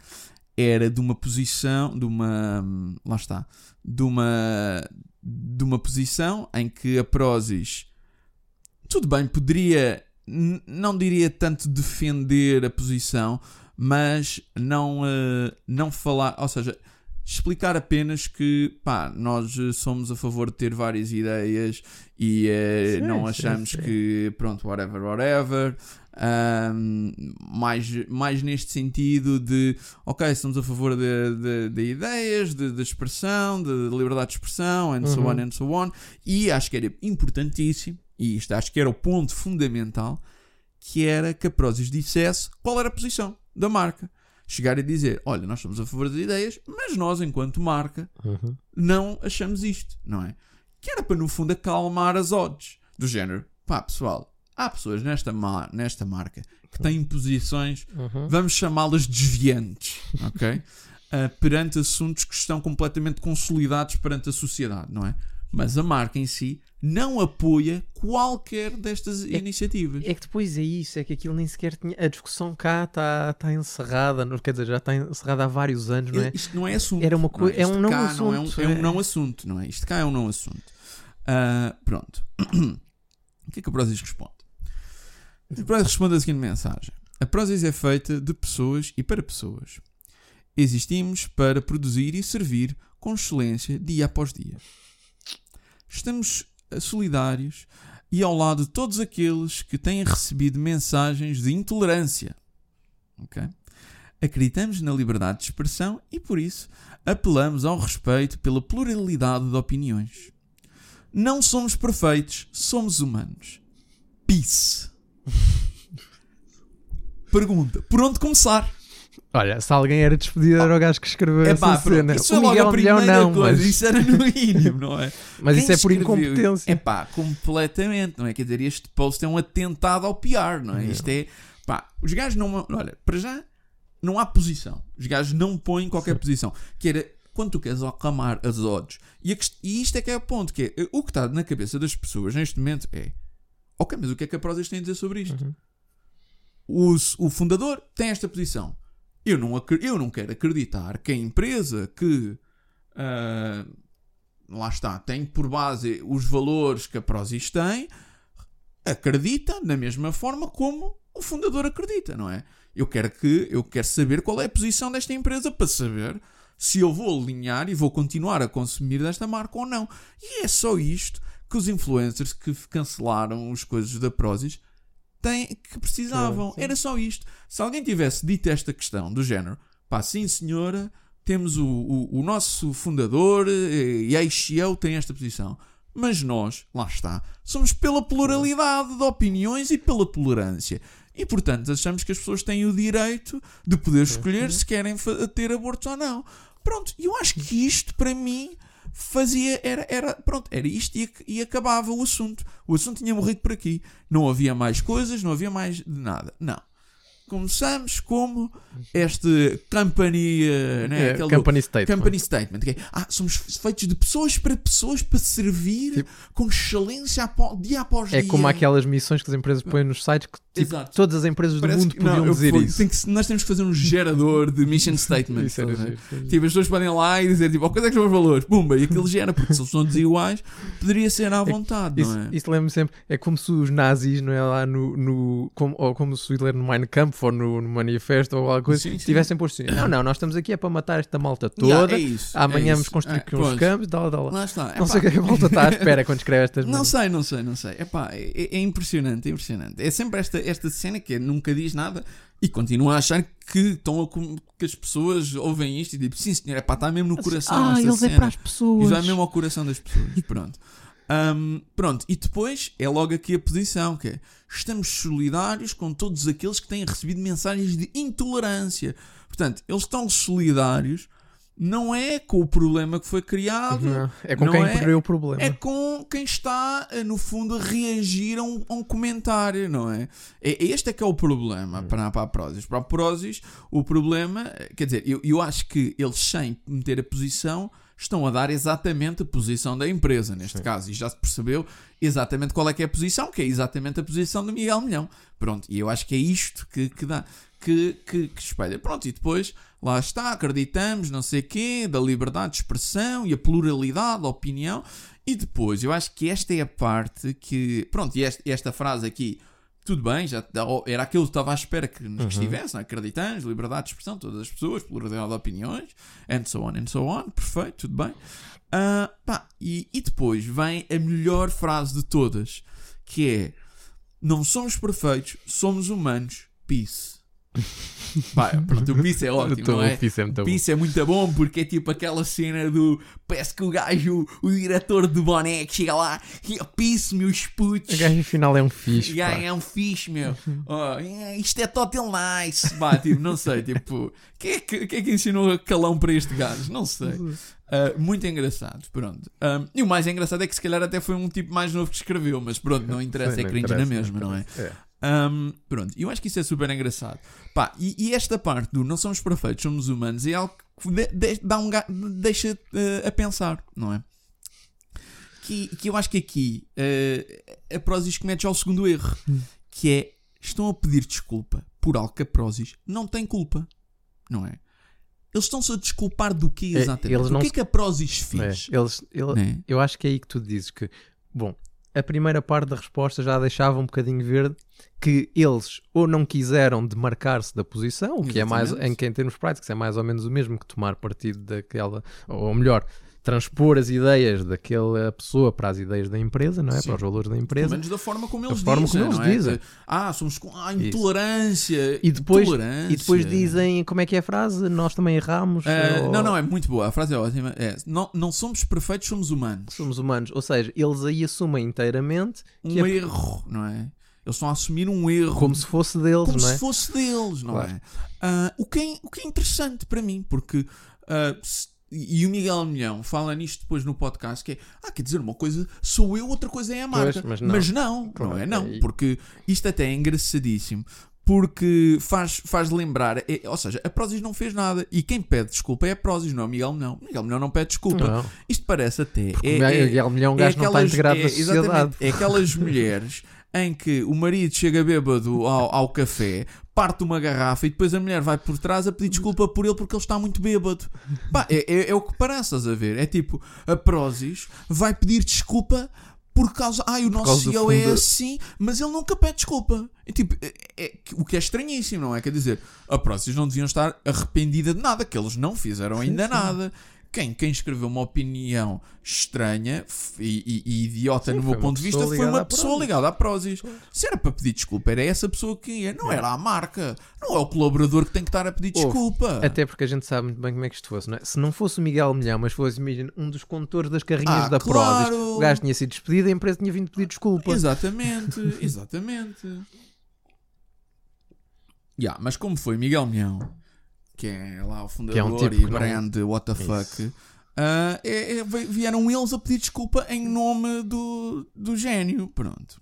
Era de uma posição, de uma. hum, Lá está. De uma. De uma posição em que a Prozis. Tudo bem, poderia. Não diria tanto defender a posição, mas não, eh, não falar, ou seja, explicar apenas que pá, nós eh, somos a favor de ter várias ideias e eh, Sim, não sim, achamos sim. que pronto, whatever, whatever. Ahm, mais, mais neste sentido de ok, estamos a favor de, de, de ideias, de, de expressão, de liberdade de expressão, and so Uhum. on and so on. E acho que era importantíssimo, e isto acho que era o ponto fundamental, que era que a Prozis dissesse qual era a posição da marca. Chegar e dizer: Olha, nós somos a favor das ideias, mas nós, enquanto marca, Uhum. não achamos isto, não é? Que era para, no fundo, acalmar as odds. Do género: Pá, pessoal, há pessoas nesta, ma- nesta marca que têm posições, Uhum. vamos chamá-las desviantes, ok? Ah, perante assuntos que estão completamente consolidados perante a sociedade, não é? Mas a marca em si não apoia qualquer destas iniciativas. É que depois é isso, é que aquilo nem sequer tinha. A discussão cá está tá encerrada, não, quer dizer, já está encerrada há vários anos, não é? Isto não é assunto. Era uma não coi- é Isto um não cá não assunto, é, um, é um é. não assunto, não é? Isto cá é um não assunto. Ah, pronto. o que é que a Prozis responde? A Prozis responde a seguinte mensagem: A Prozis é feita de pessoas e para pessoas. Existimos para produzir e servir com excelência dia após dia. Estamos eh, solidários e ao lado de todos aqueles que têm recebido mensagens de intolerância. Ok? Acreditamos na liberdade de expressão e, por isso, apelamos ao respeito pela pluralidade de opiniões. Não somos perfeitos, somos humanos. Peace. Pergunta: por onde começar? Olha, se alguém era despedido, era o gajo que escreveu É essa pá, cena. isso o é logo Miguel a Milhão primeira não, coisa, mas, isso era no mínimo, não é? mas isso Quem é por incompetência. É pá, completamente, não é? Quer dizer, este post é um atentado ao PR, não é? É. Isto é, pá, os gajos não. Olha, para já, não há posição. Os gajos não põem qualquer posição. Que era quando tu queres acalmar as odds. E, a e isto é que é o ponto, que é o que está na cabeça das pessoas neste momento é. Ok, mas o que é que a Prozis tem a dizer sobre isto? Uhum. O, o fundador tem esta posição. Eu não, eu não quero acreditar que a empresa que ah, lá está, tem por base os valores que a Prozis tem, acredita da mesma forma como o fundador acredita, não é? Eu quero que eu quero saber qual é a posição desta empresa para saber se eu vou alinhar e vou continuar a consumir desta marca ou não. E é só isto que os influencers que cancelaram as coisas da Prozis têm, que precisavam. Sim, sim. Era só isto. Se alguém tivesse dito esta questão do género, pá, sim senhora, temos o, o, o nosso fundador eh, e ex-CEO tem esta posição. Mas nós, lá está, somos pela pluralidade de opiniões e pela tolerância. E, portanto, achamos que as pessoas têm o direito de poder escolher se querem ter aborto ou não. Pronto, eu acho que isto, para mim, fazia. Era, era, pronto, era isto e, e acabava o assunto. O assunto tinha morrido por aqui. Não havia mais coisas, não havia mais de nada. Não. Começamos como este company. Né, É, aquele do- company statement. Company statement. é, ah, somos feitos de pessoas para pessoas para servir Tipo- com excelência apó- dia após dia. É como aquelas missões que as empresas põem nos sites que tipo, todas as empresas do Parece mundo que- podiam não, eu dizer fui- isso. tem que- nós temos que fazer um gerador de mission statement. Isso era isso era Tipo, as pessoas podem lá e dizer, tipo, oh, quais é que são os valores? Pumba, e aquilo gera, porque se eles são desiguais, poderia ser à vontade, Isso, não é? isso lembro-me sempre. É como se os nazis, não é lá no. no como, ou como se o Hitler no Mein Kampf ou no, no Manifesto ou alguma coisa, Sim, sim. tivessem posto assim: não, não, nós estamos aqui é para matar esta malta toda. Yeah, é isso, Amanhã é vamos construir Ah, aqui uns pois. campos, lá. Lá está. Não sei o que é que a volta está à espera quando escreve estas Não sei, não sei, não sei. Epá, é, é impressionante, é impressionante. É sempre esta, esta cena que é, nunca diz nada e continua a achar que, estão a que as pessoas ouvem isto e tipo, sim senhor, epá, está mesmo no coração ah, eles é cena. para as pessoas. Isso vai mesmo ao coração das pessoas. Pronto. Ahm, pronto, e depois é logo aqui a posição que é estamos solidários com todos aqueles que têm recebido mensagens de intolerância. Portanto, eles estão solidários não é com o problema que foi criado, Não, é com quem é- criou o problema. é com quem está, eh, no fundo, a reagir a um, a um comentário, não é? é? Este é que é o problema para, para a Prozis. Para a Prozis, o problema, eh, quer dizer, eu, eu acho que eles, sem meter a posição, estão a dar exatamente a posição da empresa, neste caso, e já se percebeu exatamente qual é que é a posição, que é exatamente a posição do Miguel Milhão. Pronto, e eu acho que é isto que, que dá, que, que, que espelha. Pronto, e depois, lá está, acreditamos, não sei quê, da liberdade de expressão e a pluralidade da opinião, e depois, eu acho que esta é a parte que, pronto, e esta, esta frase aqui, tudo bem, já era aquilo que estava à espera que nos estivesse, não é? acreditamos, liberdade de expressão, todas as pessoas, pluralidade de opiniões, and so on, and so on, perfeito, tudo bem. Ah, pá, e, e depois vem a melhor frase de todas, que é não somos perfeitos, somos humanos, peace. Pá, pronto, o peace é ótimo, não é? o Peace é muito O bom. É muito bom porque é tipo aquela cena do parece que o gajo, o diretor de boné que chega lá e o Peace, meus putos. O gajo afinal é um fixe. Pá. é um fixe, meu. Oh, é, isto é total nice. Bah, tipo, não sei, tipo, quem é que, quem é que ensinou a calão para este gajo? Não sei. Ah, muito engraçado, pronto. Ah, e o mais engraçado é que se calhar até foi um tipo mais novo que escreveu, mas pronto, não interessa, é não cringe na mesma, não é? interessa. Um, pronto, eu acho que isso é super engraçado. Pá, e, e esta parte do não somos perfeitos, somos humanos, é algo que de- de- dá um deixa eh, a pensar, não é? Que, que eu acho que aqui eh, a Prozis comete já o segundo erro, que é estão a pedir desculpa por algo que a Prozis não tem culpa, não é? Eles estão-se a desculpar do quê É, exatamente? eles o que é que a Prozis É, fez? eles, ele- Né? Eu acho que é aí que tu dizes que, bom, a primeira parte da resposta já deixava um bocadinho verde que eles ou não quiseram demarcar-se da posição, o que é mais, Exatamente. em em termos práticos é mais ou menos o mesmo que tomar partido daquela, ou melhor, transpor as ideias daquela pessoa para as ideias da empresa, não é? Sim. Para os valores da Pelo empresa. menos da forma como eles forma dizem, como eles é? dizem. Que, ah, somos com ah, intolerância. E depois, intolerância. e depois dizem, como é que é a frase? Nós também erramos. Ah, ou- Não, não, é muito boa. A frase é ótima. É, não, não somos perfeitos, somos humanos. Somos humanos. Ou seja, eles aí assumem inteiramente Um é erro, não é? Eles estão a assumir um erro. como se fosse deles, como não é? se fosse deles, não Claro. é? Ah, o, que é? O que é interessante para mim, porque. ah, se- e o Miguel Milhão fala nisto depois no podcast, que é, ah, quer dizer, uma coisa sou eu, outra coisa é a marca. Pois, mas não. não, Claro, não é não, é- porque isto até é engraçadíssimo, porque faz, faz lembrar, é- ou seja, a Prozis não fez nada, e quem pede desculpa é a Prozis, não é o Miguel Milhão. O Miguel Milhão não pede desculpa. Não. Isto parece até... Porque é, o é- Miguel Milhão é um gajo não está aquelas- integrado é, na sociedade. É aquelas mulheres em que o marido chega bêbado ao, ao café, parte uma garrafa e depois a mulher vai por trás a pedir desculpa por ele porque ele está muito bêbado. Pá, é, é, é o que parece, estás a ver? É tipo, a Prozis vai pedir desculpa por causa. Ai, o nosso CEO é assim, mas ele nunca pede desculpa. É tipo, é, o que é estranhíssimo, não é? Quer dizer, a Prozis não deviam estar arrependida de nada, que eles não fizeram ainda nada. Quem, quem escreveu uma opinião estranha e, e- e idiota Sim, no meu ponto de vista foi uma pessoa ligada à Prozis. Se era para pedir desculpa, era essa pessoa que ia, não era a marca, não é o colaborador que tem que estar a pedir Houve. desculpa. Até porque a gente sabe muito bem como é que isto fosse, não é? Se não fosse o Miguel Milhão, mas fosse, imagina, um dos condutores das carrinhas Ah, da claro. Prozis, o gajo tinha sido despedido e a empresa tinha vindo pedir desculpa. Exatamente, exatamente. Yeah, mas como foi Miguel Milhão, que é lá o fundador é um tipo e que não- brand what the fuck, ah, é- é- vieram eles a pedir desculpa em nome do, do gênio. Pronto.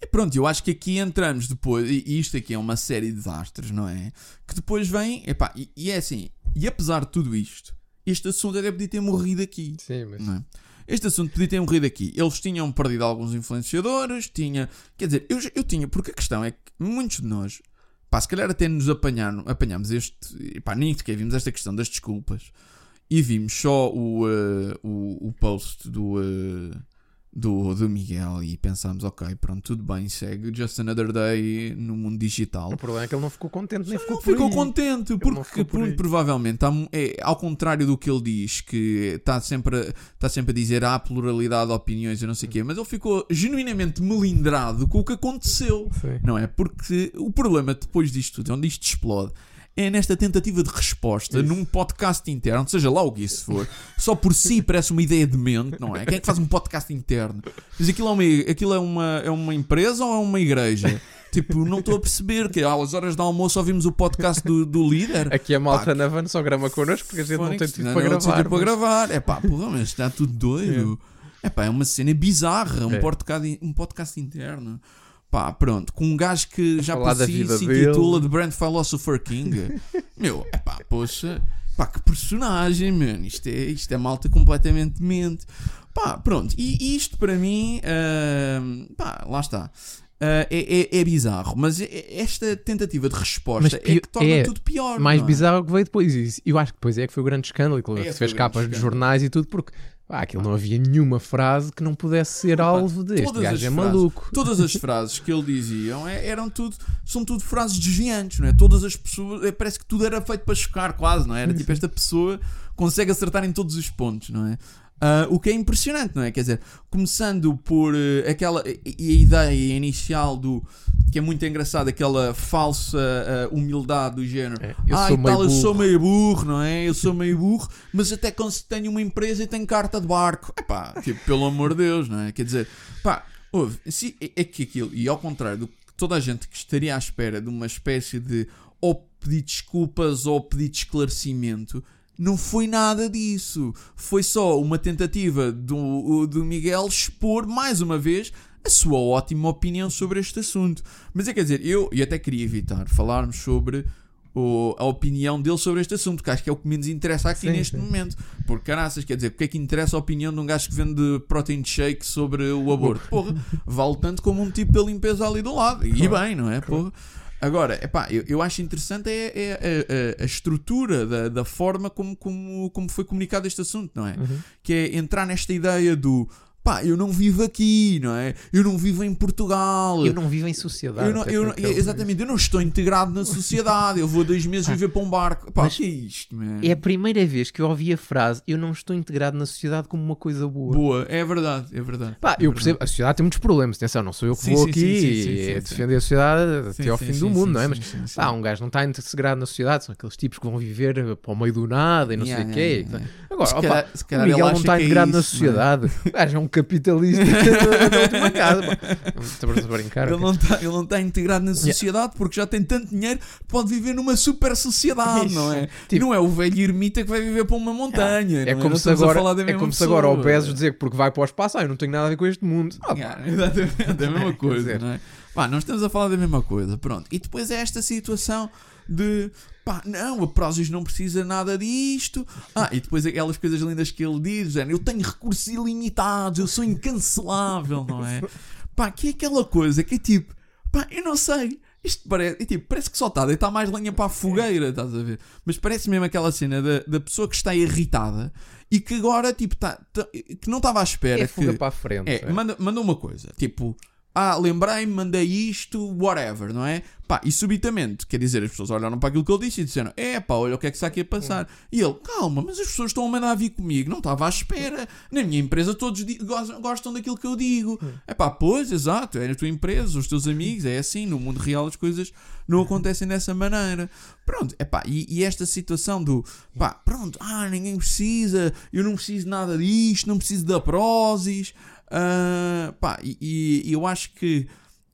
E pronto, eu acho que aqui entramos depois, e isto aqui é uma série de desastres, não é? Que depois vem, epá, e, e é assim, e apesar de tudo isto, este assunto até podia ter morrido aqui. Sim, mas Não é? Este assunto podia ter morrido aqui. Eles tinham perdido alguns influenciadores, tinha. Quer dizer, eu, eu tinha, porque a questão é que muitos de nós, pá, se calhar até nos apanharam, apanhamos este. Pá, nem sequer vimos esta questão das desculpas e vimos só o, eh, o, o post do, eh, do, do Miguel e pensámos, ok, pronto, tudo bem, segue Just Another Day no mundo digital. o problema é que ele não ficou contente, nem ficou Não por ficou contente, não porque por muito aí. provavelmente, é, ao contrário do que ele diz, que está sempre, a- está sempre a dizer há pluralidade de opiniões e não sei o quê, mas ele ficou genuinamente melindrado com o que aconteceu, Sim. não é? Porque o problema depois disto tudo, onde isto explode, é nesta tentativa de resposta num podcast interno, seja lá o que isso for, só por si parece uma ideia demente, não é? Quem é que faz um podcast interno? Mas aquilo é uma, aquilo é uma, é uma empresa ou é uma igreja? Tipo, não estou a perceber que às horas do almoço ouvimos o podcast do, do líder. Aqui a malta Pá, na van só grama connosco porque a gente não tem não, para não, gravar. sítio para mas- gravar. É pá, porra, mas está tudo doido. É pá, é uma cena bizarra. Um, É. podcast, um podcast interno. Pá, pronto, com um gajo que já por si se intitula The Brand Philosopher King. Meu, é pá, poxa, pá, que personagem, mano. Isto é, isto é malta completamente mente. Pá, pronto, e isto para mim, ahm, pá, lá está. Ah, é, é, é bizarro, mas é- é- esta tentativa de resposta é que torna é tudo pior. mais é? bizarro que veio depois. E eu acho que depois é que foi o grande escândalo, que foi fez capas de jornais e tudo, porque pá, aquilo não havia nenhuma frase que não pudesse ser alvo deste todas gajo as é frases- maluco. Todas as frases que ele diziam é- eram tudo, são tudo frases desviantes, não é? Todas as pessoas, é, parece que tudo era feito para chocar, quase, não é? Era tipo, esta pessoa consegue acertar em todos os pontos, não é? Ah, o que é impressionante, não é? Quer dizer, começando por eh, aquela e a ideia inicial do que é muito engraçado, aquela falsa ah, humildade do género. É, eu ah, sou e meio tal, eu sou burro." meio burro, não é? Eu sou meio burro, mas até quando tenho uma empresa e tenho carta de barco. Epá, tipo, pelo amor de Deus, não é? Quer dizer, pá, ouve, se, é, é que aquilo, e ao contrário do que toda a gente que estaria à espera de uma espécie de ou pedir desculpas ou pedir de esclarecimento. Não foi nada disso. Foi só uma tentativa do, do Miguel expor mais uma vez a sua ótima opinião sobre este assunto. Mas é quer dizer, eu e até queria evitar falarmos sobre o- a opinião dele sobre este assunto, que acho que é o que menos interessa aqui Sim, neste sim. momento. Porque caraças, quer dizer, porque é que interessa a opinião de um gajo que vende protein shake sobre o aborto? Porra, vale tanto como um tipo da limpeza ali do lado. E bem, não é? Porra. Agora, epá, eu, eu acho interessante é, é a- a, a estrutura da, da forma como, como, como foi comunicado este assunto, não é? Uhum. Que é entrar nesta ideia do pá, eu não vivo aqui, não é? Eu não vivo em Portugal. Eu não vivo em sociedade. Eu não- eu não- ele- exatamente, eu não estou integrado na sociedade. Eu vou dois meses viver para um barco. Pá, Mas que é isto, man? É a primeira vez que eu ouvi a frase eu não estou integrado na sociedade como uma coisa boa. Boa, é verdade, é verdade. Pá, É eu verdade. percebo, a sociedade tem muitos problemas, atenção, não sou eu que Sim, vou sim, aqui sim, e defender a sociedade até ao fim do mundo, não é? Mas pá, um gajo não está integrado na sociedade, são aqueles tipos que vão viver eh, para o meio do nada e não Yeah, sei o yeah, quê. yeah. Agora, Se opa, calhar- se o calhar ele Miguel não está é integrado na é? sociedade. O gajo é um capitalista da, da última casa. Estamos a brincar. Ele não, está, ele não está integrado na sociedade porque já tem tanto dinheiro que pode viver numa super sociedade, não é? Tipo- não é o velho ermita que vai viver para uma montanha. É não como, Não se agora, falar da é como se agora o. Bezos dizer que porque vai para o espaço, ah, eu não tenho nada a ver com este mundo. Ah, Yeah, exatamente, é a mesma coisa, dizer- não é? Pá, nós estamos a falar da mesma coisa, pronto. E depois é esta situação de pá, não, a Prozis não precisa nada disto. Ah, e depois aquelas coisas lindas que ele diz, género, eu tenho recursos ilimitados, eu sou incancelável, não é? Pá, que é aquela coisa que é tipo, pá, eu não sei. Isto parece, é tipo, parece que só está a deitar mais lenha para a fogueira, estás a ver? Mas parece mesmo aquela cena da, da pessoa que está irritada e que agora, tipo, tá, tá- que não estava à espera é fuga que. para a frente. É, é. manda, manda uma coisa, tipo, ah, lembrei-me, mandei isto, whatever, não é? Pá, e subitamente, quer dizer, as pessoas olharam para aquilo que ele disse e disseram: É pá, olha o que é que está aqui a passar. E ele, calma, mas as pessoas estão a mandar vir comigo, não estava à espera. Na minha empresa todos gostam, daquilo que eu digo. É pá, pois, exato, é na tua empresa, os teus amigos, é assim, no mundo real as coisas não acontecem dessa maneira. Pronto, é pá, e, e esta situação do pá, pronto, ah, ninguém precisa, eu não preciso nada disto, não preciso da Prozis. Ah, pá, e, e eu acho que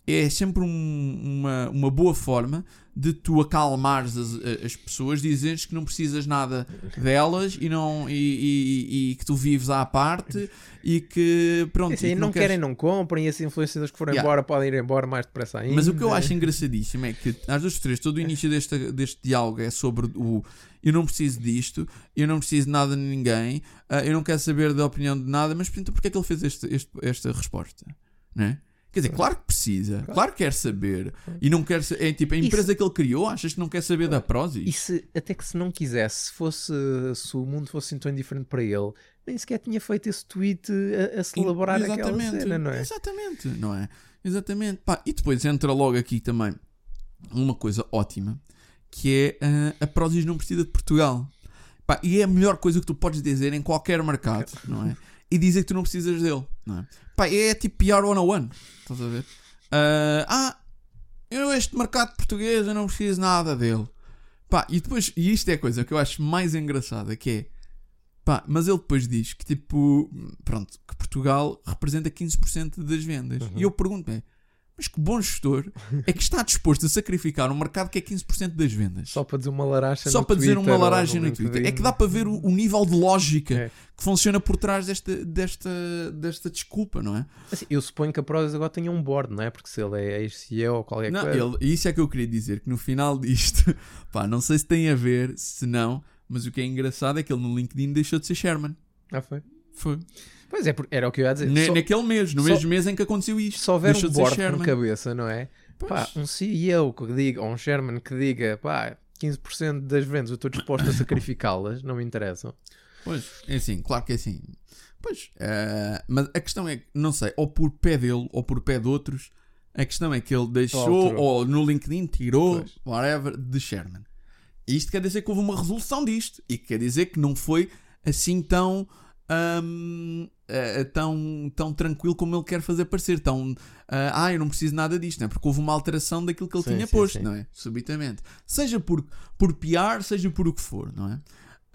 é sempre um- uma, uma boa forma de tu acalmares as, as pessoas, dizeres que não precisas nada delas e, não, e, e- e que tu vives à parte e que pronto. Assim, e que não, queres- querem, não comprem, e esses influenciadores que forem Yeah. embora podem ir embora mais depressa ainda. Mas o que eu acho engraçadíssimo é que às duas três, todo o início deste, deste diálogo é sobre o eu não preciso disto, eu não preciso de nada de ninguém, ah, eu não quero saber da opinião de nada, mas então porquê é que ele fez este- este- esta resposta? Não é? Quer dizer, claro que precisa, claro que quer saber. E não quer É tipo, a empresa que ele criou, achas que não quer saber da E Prozis? se, até que se não quisesse, se, fosse, se o mundo fosse tão indiferente para ele, nem sequer tinha feito esse tweet a, a celebrar aquela cena, não é? Exatamente, não é? Exatamente. Pá, e depois entra logo aqui também uma coisa ótima, que é ah, a Prozis não precisa de Portugal. Pá, e é a melhor coisa que tu podes dizer em qualquer mercado, não é? E dizer que tu não precisas dele, não é? Pá, é tipo PR 101, estás a ver? Ah, ah, eu este mercado português eu não preciso nada dele. Pá, e depois, e isto é a coisa que eu acho mais engraçada, que é Pá, mas ele depois diz que tipo, pronto, que Portugal representa 15% das vendas. Uhum. E eu pergunto-me, mas que bom gestor é que está disposto a sacrificar um mercado que é 15% das vendas? Só para dizer uma laranja Só no para dizer Twitter uma ou laranja no. Twitter. É que dá para ver o, o nível de lógica É. que funciona por trás desta, desta, desta desculpa, não é? Assim, eu suponho que a Prozis agora tenha um board, não é? Porque se ele é ex-CEO ou qualquer Não, coisa. ele, isso é que eu queria dizer, que no final disto, pá, não sei se tem a ver, se não, mas o que é engraçado é que ele no LinkedIn deixou de ser Sherman. Ah, foi? Foi. Pois é, porque era o que eu ia dizer. Na- Só- naquele mês, no só- mesmo mês em que aconteceu isto. se houver um board Sherman. cabeça, não é? Pois. Pá, um CEO que diga, ou um Sherman que diga, pá, 15% das vendas eu estou disposto a sacrificá-las, não me interessam. Pois, é assim, claro que é assim. Pois, eh, mas a questão é não sei, ou por pé dele ou por pé de outros, a questão é que ele deixou, ou no LinkedIn tirou, Pois. whatever, de Sherman. Isto quer dizer que houve uma resolução disto. E quer dizer que não foi assim tão. hum, eh, tão, tão tranquilo como ele quer fazer parecer. Tão. ah, ah, eu não preciso nada disto, não é? Porque houve uma alteração daquilo que ele Sim, tinha sim, posto, sim. não é? Subitamente. Seja por, por piar, seja por o que for, não é?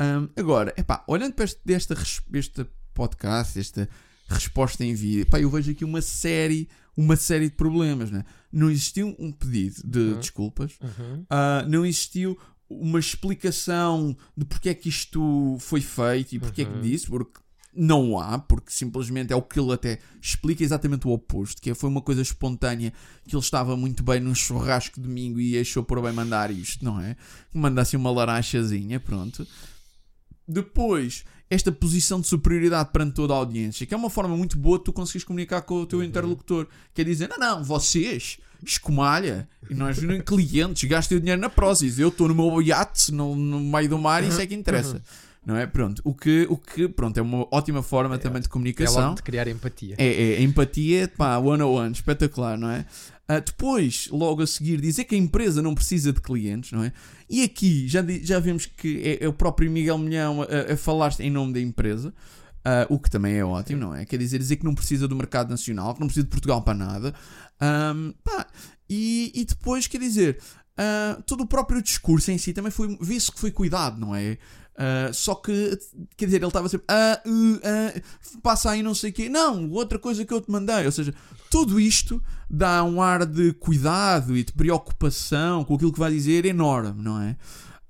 Hum, agora, epá, olhando para este, desta, este podcast, esta resposta em vídeo, pá, eu vejo aqui uma série, uma série de problemas, né? Não existiu um pedido de Uhum. desculpas, Uhum. ah, não existiu uma explicação de porque é que isto foi feito e porque é Uhum. que disse, porque não há, porque simplesmente é o que ele até explica exatamente o oposto, que é, foi uma coisa espontânea, que ele estava muito bem num churrasco de domingo e achou por bem mandar isto, não é? Mandasse uma laranchazinha, pronto. Depois, esta posição de superioridade perante toda a audiência, que é uma forma muito boa de tu conseguires comunicar com o teu interlocutor, que é dizer, não, não, vocês, escumalha, e nós nem clientes, gastem o dinheiro na Prozis, eu estou no meu iate no, no meio do mar e isso é que interessa. Não é? Pronto, o que, o que pronto, é uma ótima forma também de É comunicação. logo de criar empatia. É, é empatia, pá, one on one, espetacular, não é? Ah, depois, logo a seguir, dizer que a empresa não precisa de clientes, não é? E aqui já, já vemos que é, é o próprio Miguel Milhão a, a falar em nome da empresa, ah, o que também é ótimo, não é? Quer dizer, dizer que não precisa do mercado nacional, que não precisa de Portugal para nada. Ahm, pá, e, e depois, quer dizer, ah, todo o próprio discurso em si também foi, vê-se que foi cuidado, não é? Ah, só que, quer dizer, ele estava sempre, ah, uh, ah, passa aí não sei o quê. Não, outra coisa que eu te mandei. Ou seja, tudo isto dá um ar de cuidado e de preocupação com aquilo que vai dizer enorme, não é?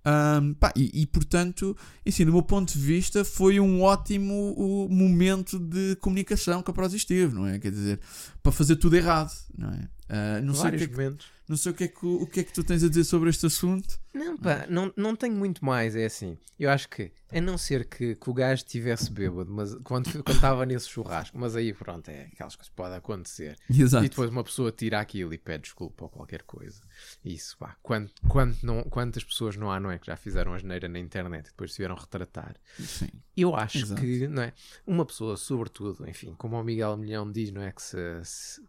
Ahm, pá, e, e, portanto, assim, do meu ponto de vista, foi um ótimo uh, momento de comunicação que a Prozis teve, não é? Quer dizer, para fazer tudo errado, não é? Ah, não, sei que é não sei o que é que, o que é que tu tens a dizer sobre este assunto. Não, pá, não, não tenho muito mais, é assim. Eu acho que, a não ser que, que o gajo estivesse bêbado, mas quando quando estava nesse churrasco, mas aí pronto, é aquelas coisas que podem acontecer. Exato. E depois uma pessoa tira aquilo e pede desculpa ou qualquer coisa. Isso, pá, quanto, quanto não, quantas pessoas não há, não é? Que já fizeram a geneira na internet e depois se vieram retratar. Sim. Eu acho Exato. que, não é? Uma pessoa, sobretudo, enfim, como o Miguel Milhão diz, não é? Que, se, se-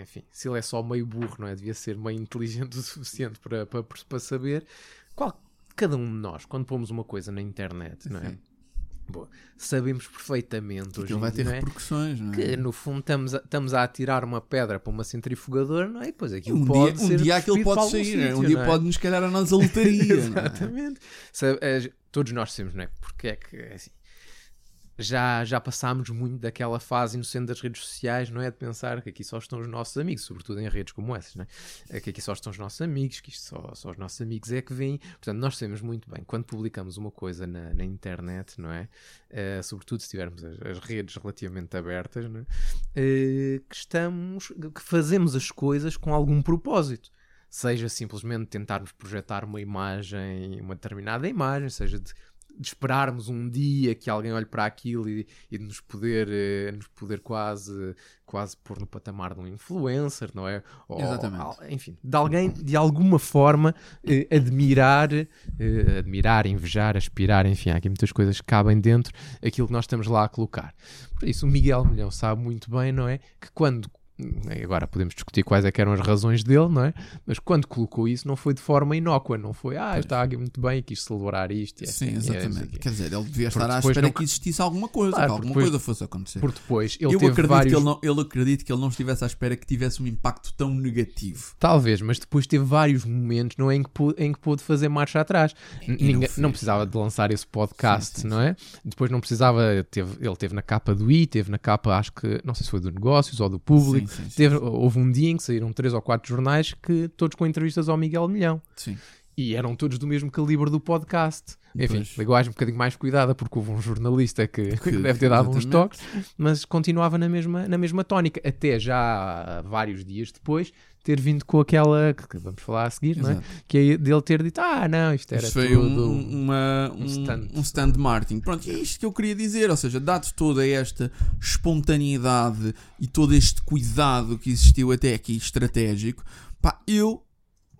enfim, se ele é só meio burro, não é? Devia ser meio inteligente o suficiente para, para, para saber. Qual, cada um de nós, quando pomos uma coisa na internet, não é? Sim. Sabemos perfeitamente hoje vai ter dia, não é? repercussões, não é? que no fundo estamos a, estamos a atirar uma pedra para uma centrifugadora, não é? E depois aquilo um pode dia, um ser dia aquilo pode sair, um sítio, dia não é? pode-nos calhar a nós a lotaria. é? Exatamente. Sabe, eh, todos nós sabemos, não é? Porque é que assim, já, já passámos muito daquela fase inocente das redes sociais, não é? De pensar que aqui só estão os nossos amigos, sobretudo em redes como essas, não é? Eh, Que aqui só estão os nossos amigos, que isto só, só os nossos amigos é que vêm. Portanto, nós sabemos muito bem quando publicamos uma coisa na, na internet, não é? Eh, sobretudo se tivermos as, as redes relativamente abertas, não é? Eh, que estamos, que fazemos as coisas com algum propósito seja simplesmente tentarmos projetar uma imagem, uma determinada imagem, seja de, de esperarmos um dia que alguém olhe para aquilo e, e de nos poder, eh, nos poder quase, quase pôr no patamar de um influencer, não é? Ou, Exatamente. enfim, de alguém de alguma forma eh, admirar, eh, admirar, invejar, aspirar, enfim, há aqui muitas coisas que cabem dentro aquilo que nós estamos lá a colocar. Por isso, o Miguel Milhão sabe muito bem, não é? Que quando agora podemos discutir quais é que eram as razões dele, não é? Mas quando colocou isso não foi de forma inócua, não foi, ah, está aqui muito bem e quis celebrar isto. e Sim, assim, e é, não sei o exatamente. Quer dizer, ele devia estar à espera não- que existisse alguma coisa, Claro, que alguma depois- coisa fosse acontecer. Porque depois ele eu, teve acredito vários... que ele não, eu acredito que ele não estivesse à espera que tivesse um impacto tão negativo. Talvez, mas depois teve vários momentos não é, em, que pôde, em que pôde fazer marcha atrás. Não Ninguém, fez. não precisava de lançar esse podcast, Sim, sim, não é? Depois não precisava, teve, ele teve na capa do I, teve na capa, acho que, não sei se foi do Negócios ou do Público. Sim, sim, sim. Teve, houve um dia em que saíram três ou quatro jornais que todos com entrevistas ao Miguel Milhão. Sim. E eram todos do mesmo calibre do podcast. Enfim, Pois. linguagem um bocadinho mais cuidada, porque houve um jornalista que, que deve ter dado uns exatamente. toques, mas continuava na mesma, na mesma tónica, até já vários dias depois ter vindo com aquela que vamos falar a seguir, não é? Que é dele ter dito: Ah, não, isto era Isto foi tudo. um, uma, um um, stand. um stand marketing. Pronto, é isto que eu queria dizer. Ou seja, dado toda esta espontaneidade e todo este cuidado que existiu até aqui estratégico, pá, eu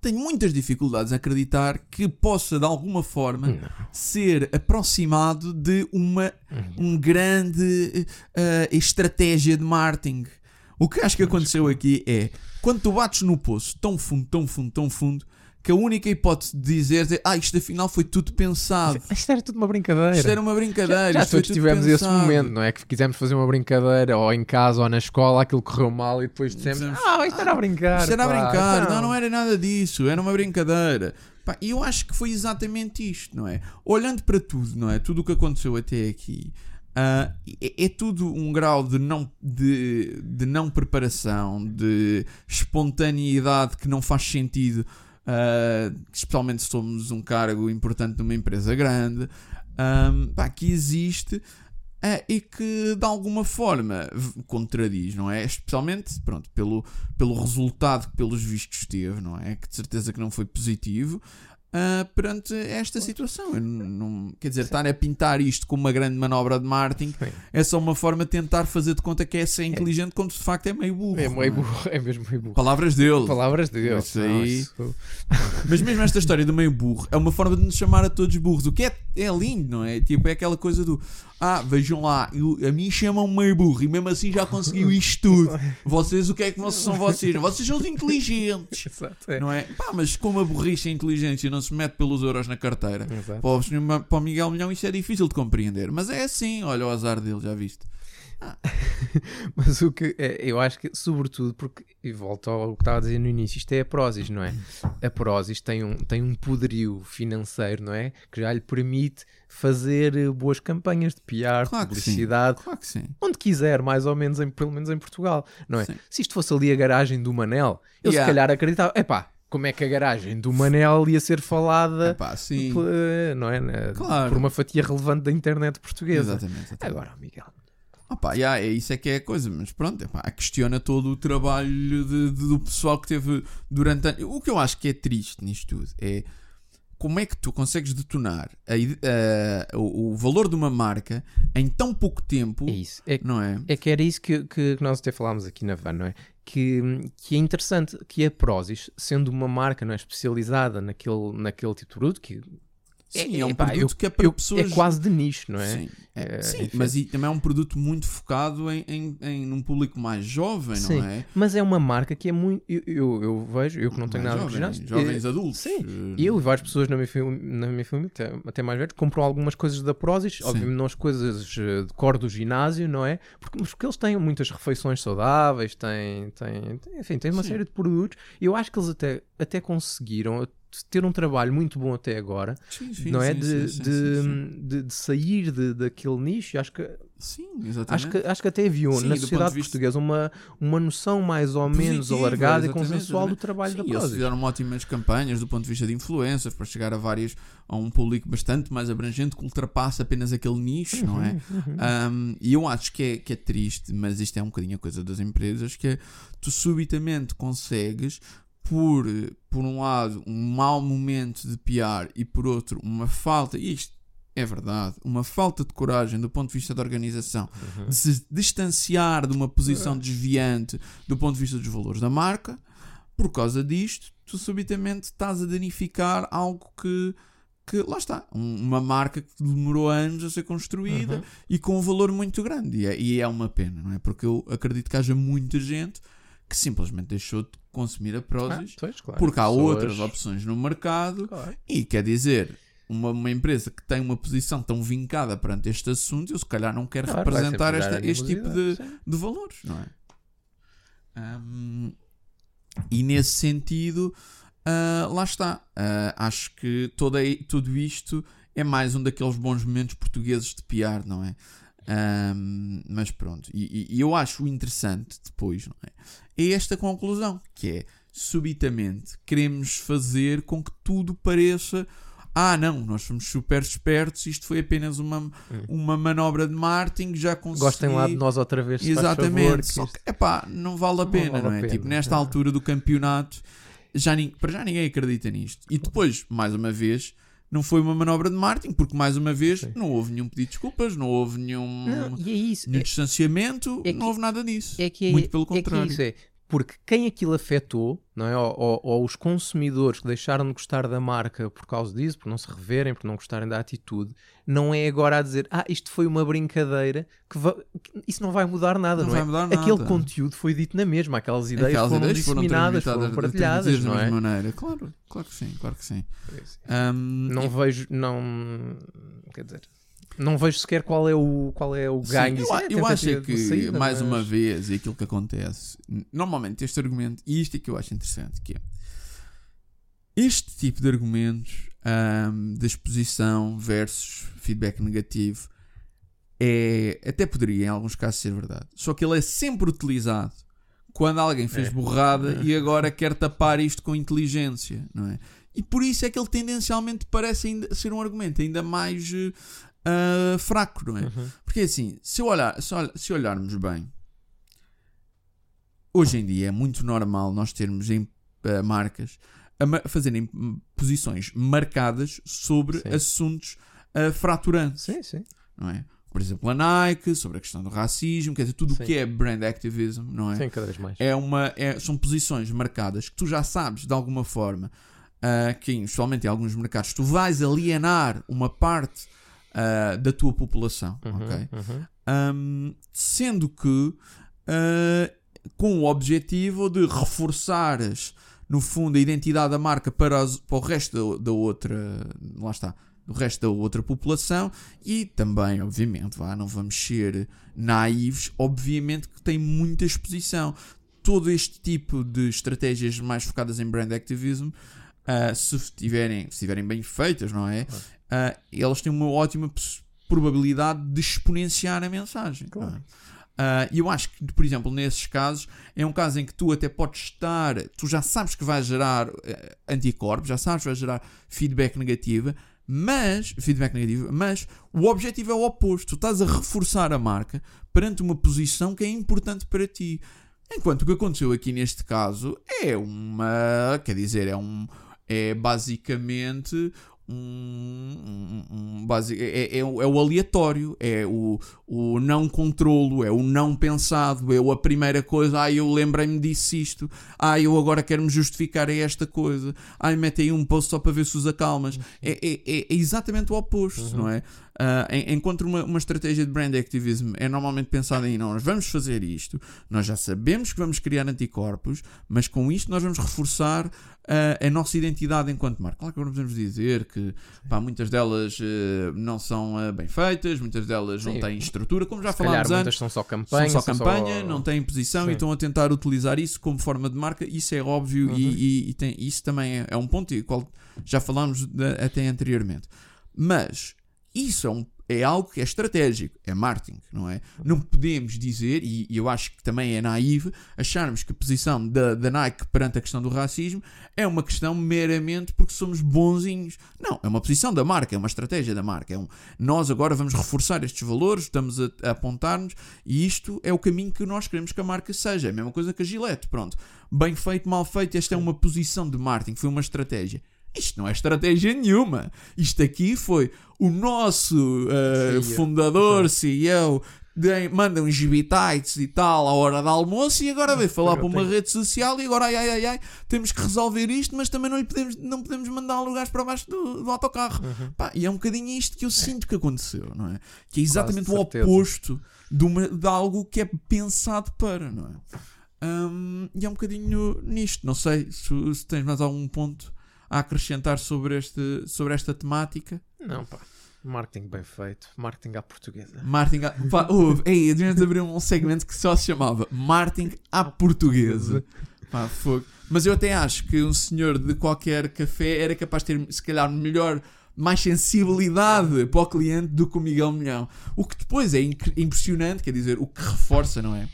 tenho muitas dificuldades em acreditar que possa, de alguma forma, Não. ser aproximado de uma um grande eh, estratégia de marketing. O que acho que aconteceu aqui é quando tu bates no poço tão fundo, tão fundo, tão fundo, que a única hipótese de dizer é ah, isto afinal foi tudo pensado. Isto era tudo uma brincadeira. Isto era uma brincadeira. já foi todos tivemos esse pensado." momento, não é? Que quisemos fazer uma brincadeira, ou em casa ou na escola, aquilo correu mal e depois dissemos: Ah, isto era a brincar. Isto era a pá, brincar, então." não, não era nada disso, era uma brincadeira. E eu acho que foi exatamente isto, não é? Olhando para tudo, não é? Tudo o que aconteceu até aqui. Ah, é, é tudo um grau de não, de, de não preparação, de espontaneidade que não faz sentido, ah, especialmente se somos um cargo importante numa empresa grande, ahm, pá, que existe ah, e que de alguma forma contradiz, não é? Especialmente, pronto, pelo, pelo resultado que pelos vistos teve, não é? Que de certeza que não foi positivo. Ah, perante esta situação, não, quer dizer, estar a pintar isto como uma grande manobra de marketing Sim. é só uma forma de tentar fazer de conta que é ser inteligente quando de facto é meio burro. É meio burro, é mesmo meio burro. Palavras dele. Palavras de Deus. Isso não, aí- Mas mesmo esta história do meio burro é uma forma de nos chamar a todos burros. O que é, é lindo, não é? Tipo, é aquela coisa do ah, vejam lá, eu- a mim chamam meio burro e mesmo assim já conseguiu isto tudo. Vocês, o que é que vocês são vocês? Vocês são os inteligentes. Exato, é. Não é? Pá, mas como a burrice a inteligência não se mete pelos euros na carteira, Exato. para o, para o Miguel Milhão isso é difícil de compreender. Mas é assim, olha o azar dele, já viste? Mas o que é, eu acho que, sobretudo, porque, e volto ao que estava a dizer no início, isto é a Prozis, não é? A Prozis tem um, tem um poderio financeiro, não é? Que já lhe permite fazer eh, boas campanhas de PR, Claro que sim. publicidade, Claro onde quiser, mais ou menos, em, pelo menos em Portugal, não é? Sim. Se isto fosse ali a garagem do Manel, eu Yeah. se calhar acreditava, epá, como é que a garagem do Manel ia ser falada Pá, sim. pe- não é? Claro. por uma fatia relevante da internet portuguesa. Exatamente. exatamente. Agora, Miguel, Opa, yeah, é isso é que é a coisa, mas pronto, epá, questiona todo o trabalho de- de- do pessoal que teve durante anos. O que eu acho que é triste nisto tudo é como é que tu consegues detonar a a- o, o valor de uma marca em tão pouco tempo, é isso. É não é? É que era isso que, que, que nós até falámos aqui na van, não é? Que, que é interessante que a Prozis, sendo uma marca não é, especializada naquele, naquele tipo de produto, que Sim, é, um pá, produto eu- que é para eu- pessoas. É quase de nicho, não é? Sim, é- É, sim, mas e também é um produto muito focado em, em, em num público mais jovem, Sim. não é? Mas é uma marca que é muito. Eu, eu, eu vejo, eu que não tenho Mais nada de jovem, ginásio. Jovens eh, adultos. Sim, eh, Eu e várias pessoas na minha na minha família até, até mais velhos, compram algumas coisas da Prozis, Sim. obviamente não as coisas eh, de cor do ginásio, não é? Porque, mas porque eles têm muitas refeições saudáveis, têm, têm, têm- enfim, têm uma série de produtos. E eu acho que eles até, até conseguiram ter um trabalho muito bom até agora, sim, sim, não é? sim, De, de, de- de sair de, daquele nicho. Acho que, Sim, exatamente. acho, que, acho que até havia na sociedade portuguesa uma, uma noção mais ou menos Positiva, alargada e exatamente, consensual do trabalho da eles Prozis. fizeram ótimas campanhas do ponto de vista de influencers para chegar a vários a um público bastante mais abrangente que ultrapassa apenas aquele nicho, não é? Um, e eu acho que é, que é triste, mas isto é um bocadinho a coisa das empresas, que é tu subitamente consegues, por, por um lado, um mau momento de PR e por outro, uma falta, e isto é verdade, uma falta de coragem do ponto de vista da organização de se distanciar de uma posição desviante do ponto de vista dos valores da marca, por causa disto, tu subitamente estás a danificar algo que, que lá está, um- uma marca que demorou anos a ser construída Uhum. e com um valor muito grande. E é, e é uma pena, não é? Porque eu acredito que haja muita gente que simplesmente deixou de consumir a Ah, Prozis pois, claro. porque há Pessoas- outras opções no mercado Claro. e quer dizer. Uma, uma empresa que tem uma posição tão vincada perante este assunto, eu se calhar não quero Claro, representar esta- este tipo de, de valores, não é? Ahm, e nesse sentido, ah, lá está. Ah, acho que toda, tudo isto é mais um daqueles bons momentos portugueses de piar, não é? Ahm, mas pronto, e, e- eu acho interessante depois, não é? É esta conclusão, que é subitamente queremos fazer com que tudo pareça. Ah, não, nós somos super espertos, isto foi apenas uma, uma manobra de marketing, já consegui... Gostem lá de nós outra vez, Exatamente, favor, que só que, epá, não vale a Não pena, vale a não é? pena, Tipo, nesta altura do campeonato, já, para já ninguém acredita nisto. E depois, mais uma vez, não foi uma manobra de marketing, porque mais uma vez Sim. não houve nenhum pedido de desculpas, não houve nenhum, Não, e é isso. nenhum É, distanciamento, é que- não houve nada disso. é que é, Muito pelo é que é contrário. isso, é. Porque quem aquilo afetou, não é? Ou, ou- ou os consumidores que deixaram de gostar da marca por causa disso, por não se reverem, por não gostarem da atitude, não é agora a dizer, ah, isto foi uma brincadeira, que va- isso não vai mudar nada, Não não, vai é? mudar nada. Aquele conteúdo foi dito na mesma, aquelas ideias Aquelas foram ideias foram disseminadas, transmitidas- foram partilhadas, não é? maneira. Claro, claro que sim, claro que sim. Ahm, Não vejo, não. Quer dizer, não vejo sequer qual é o, qual é o Sim, ganho. eu, Isso a- é eu acho é que, saída, mais mas- uma vez, é aquilo que acontece. Normalmente, este argumento, e isto é que eu acho interessante, que é este tipo de argumentos ahm, de exposição versus feedback negativo é, até poderia, em alguns casos, ser verdade. Só que ele é sempre utilizado quando alguém fez É. borrada e agora quer tapar isto com inteligência, não é? E por isso é que ele tendencialmente parece ainda ser um argumento ainda mais ah, fraco, não é? Uhum. Porque assim, se, olhar, se, olh- se olharmos bem, hoje em dia é muito normal nós termos em, eh, marcas a ma- fazerem posições marcadas sobre Sim. assuntos ah, fraturantes, Sim, sim. não é? Por exemplo, a Nike, sobre a questão do racismo, quer dizer, tudo o que é brand activism, não é? Sim, cada vez mais. é uma, é- são posições marcadas que tu já sabes de alguma forma ah, que, especialmente em alguns mercados, tu vais alienar uma parte ah, da tua população, Uhum, ok? uhum. Um, sendo que ah, com o objetivo de reforçares no fundo a identidade da marca para, as- para o resto da, da outra lá está do resto da outra população e também obviamente vá, não vamos ser naivos obviamente que tem muita exposição todo este tipo de estratégias mais focadas em brand activism ah, se tiverem se estiverem bem feitas não é ah, elas têm uma ótima probabilidade de exponenciar a mensagem. Claro. é? Ah, E eu acho que, por exemplo, nesses casos, é um caso em que tu até podes estar, tu já sabes que vai gerar eh, anticorpos, já sabes que vai gerar feedback negativo, mas feedback negativo, mas o objetivo é o oposto. Tu estás a reforçar a marca perante uma posição que é importante para ti. Enquanto o que aconteceu aqui neste caso é uma, quer dizer, é um é basicamente um, um, um base, é, é, o- é o aleatório, é o, o não controlo, é o não pensado, é a primeira coisa, ah, eu lembrei-me disso isto, ah, eu agora quero-me justificar a esta coisa, ah, mete aí um post só para ver se os acalmas. É, é, é- é exatamente o oposto, não é? Ah, en- enquanto uma, uma estratégia de brand activism é normalmente pensada em nós vamos fazer isto, nós já sabemos que vamos criar anticorpos, mas com isto nós vamos reforçar ah, a nossa identidade enquanto marca. Claro que agora podemos dizer que pá, muitas delas eh, não são ah, bem feitas, muitas delas não Sim. têm estrutura, como já Se calhar falámos antes. muitas são só São campanha. só campanha, não têm posição Sim. e estão a tentar utilizar isso como forma de marca. Isso é óbvio Uhum. e, e- e tem- isso também é, é um ponto e qual já falámos de- até anteriormente. Mas isso é, um- é algo que é estratégico, é marketing, não é? Não podemos dizer, e, e eu acho que também é naive, acharmos que a posição da, da Nike perante a questão do racismo é uma questão meramente porque somos bonzinhos. Não, é uma posição da marca, é uma estratégia da marca. É um, nós agora vamos reforçar estes valores, estamos a, a apontar-nos e isto é o caminho que nós queremos que a marca seja. É a mesma coisa que a Gillette, pronto. Bem feito, mal feito, esta é uma posição de marketing, foi uma estratégia. Isto não é estratégia nenhuma. Isto aqui foi o nosso uh, CEO. fundador, CEO, de- manda uns bitites e tal à hora do almoço e agora veio falar para uma rede social e agora ai ai ai ai temos que resolver isto, mas também não, podemos, não podemos mandar lugares para baixo do, do autocarro. Uhum. Pá, e é um bocadinho isto que eu sinto que aconteceu, não é? Que é exatamente o oposto de, uma- de algo que é pensado para, não é? Hum, e é um bocadinho nisto. Não sei se, se tens mais algum ponto a acrescentar sobre, este, sobre esta temática. Não, pá. Marketing bem feito. Marketing à portuguesa. Marketing. À, pá, ouve, ei, devíamos abrir um segmento que só se chamava Marketing à Portuguesa. Pá, fogo. Mas eu até acho que um senhor de qualquer café era capaz de ter, se calhar, melhor, mais sensibilidade para o cliente do que o Miguel Milhão. O que depois é impressionante, quer dizer, o que reforça, não é?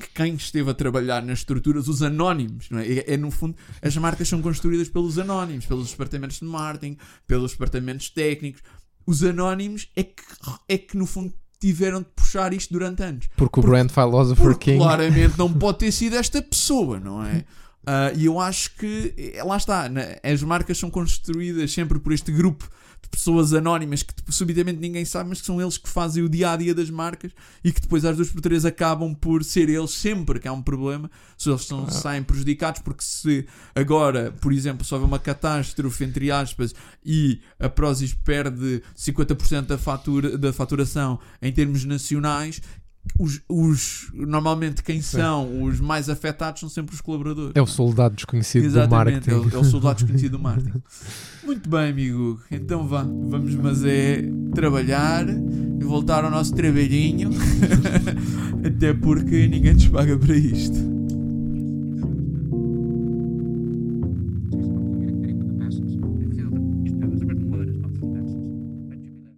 Que quem esteve a trabalhar nas estruturas, os anónimos, não é? É, é, no fundo, as marcas são construídas pelos anónimos, pelos departamentos de marketing, pelos departamentos técnicos. Os anónimos é que, é que no fundo, tiveram de puxar isto durante anos. Porque o Porque- brand philosopher Porque king. claramente não pode ter sido esta pessoa, não é? Ah, E eu acho que, eh, lá está, né, as marcas são construídas sempre por este grupo de pessoas anónimas que subitamente ninguém sabe, mas que são eles que fazem o dia a dia das marcas e que depois às duas por três acabam por ser eles sempre que há um problema, se eles são, saem prejudicados, porque se agora, por exemplo, se houver uma catástrofe, entre aspas, e a Prozis perde 50% da, fatura, da faturação em termos nacionais, os, os- normalmente quem são os mais afetados são sempre os colaboradores. É o soldado desconhecido do Exatamente, é marketing. o, é o soldado desconhecido do marketing. Muito bem, amigo. Então vá, vamos, mas é trabalhar e voltar ao nosso trabalhinho. Até porque ninguém nos paga para isto.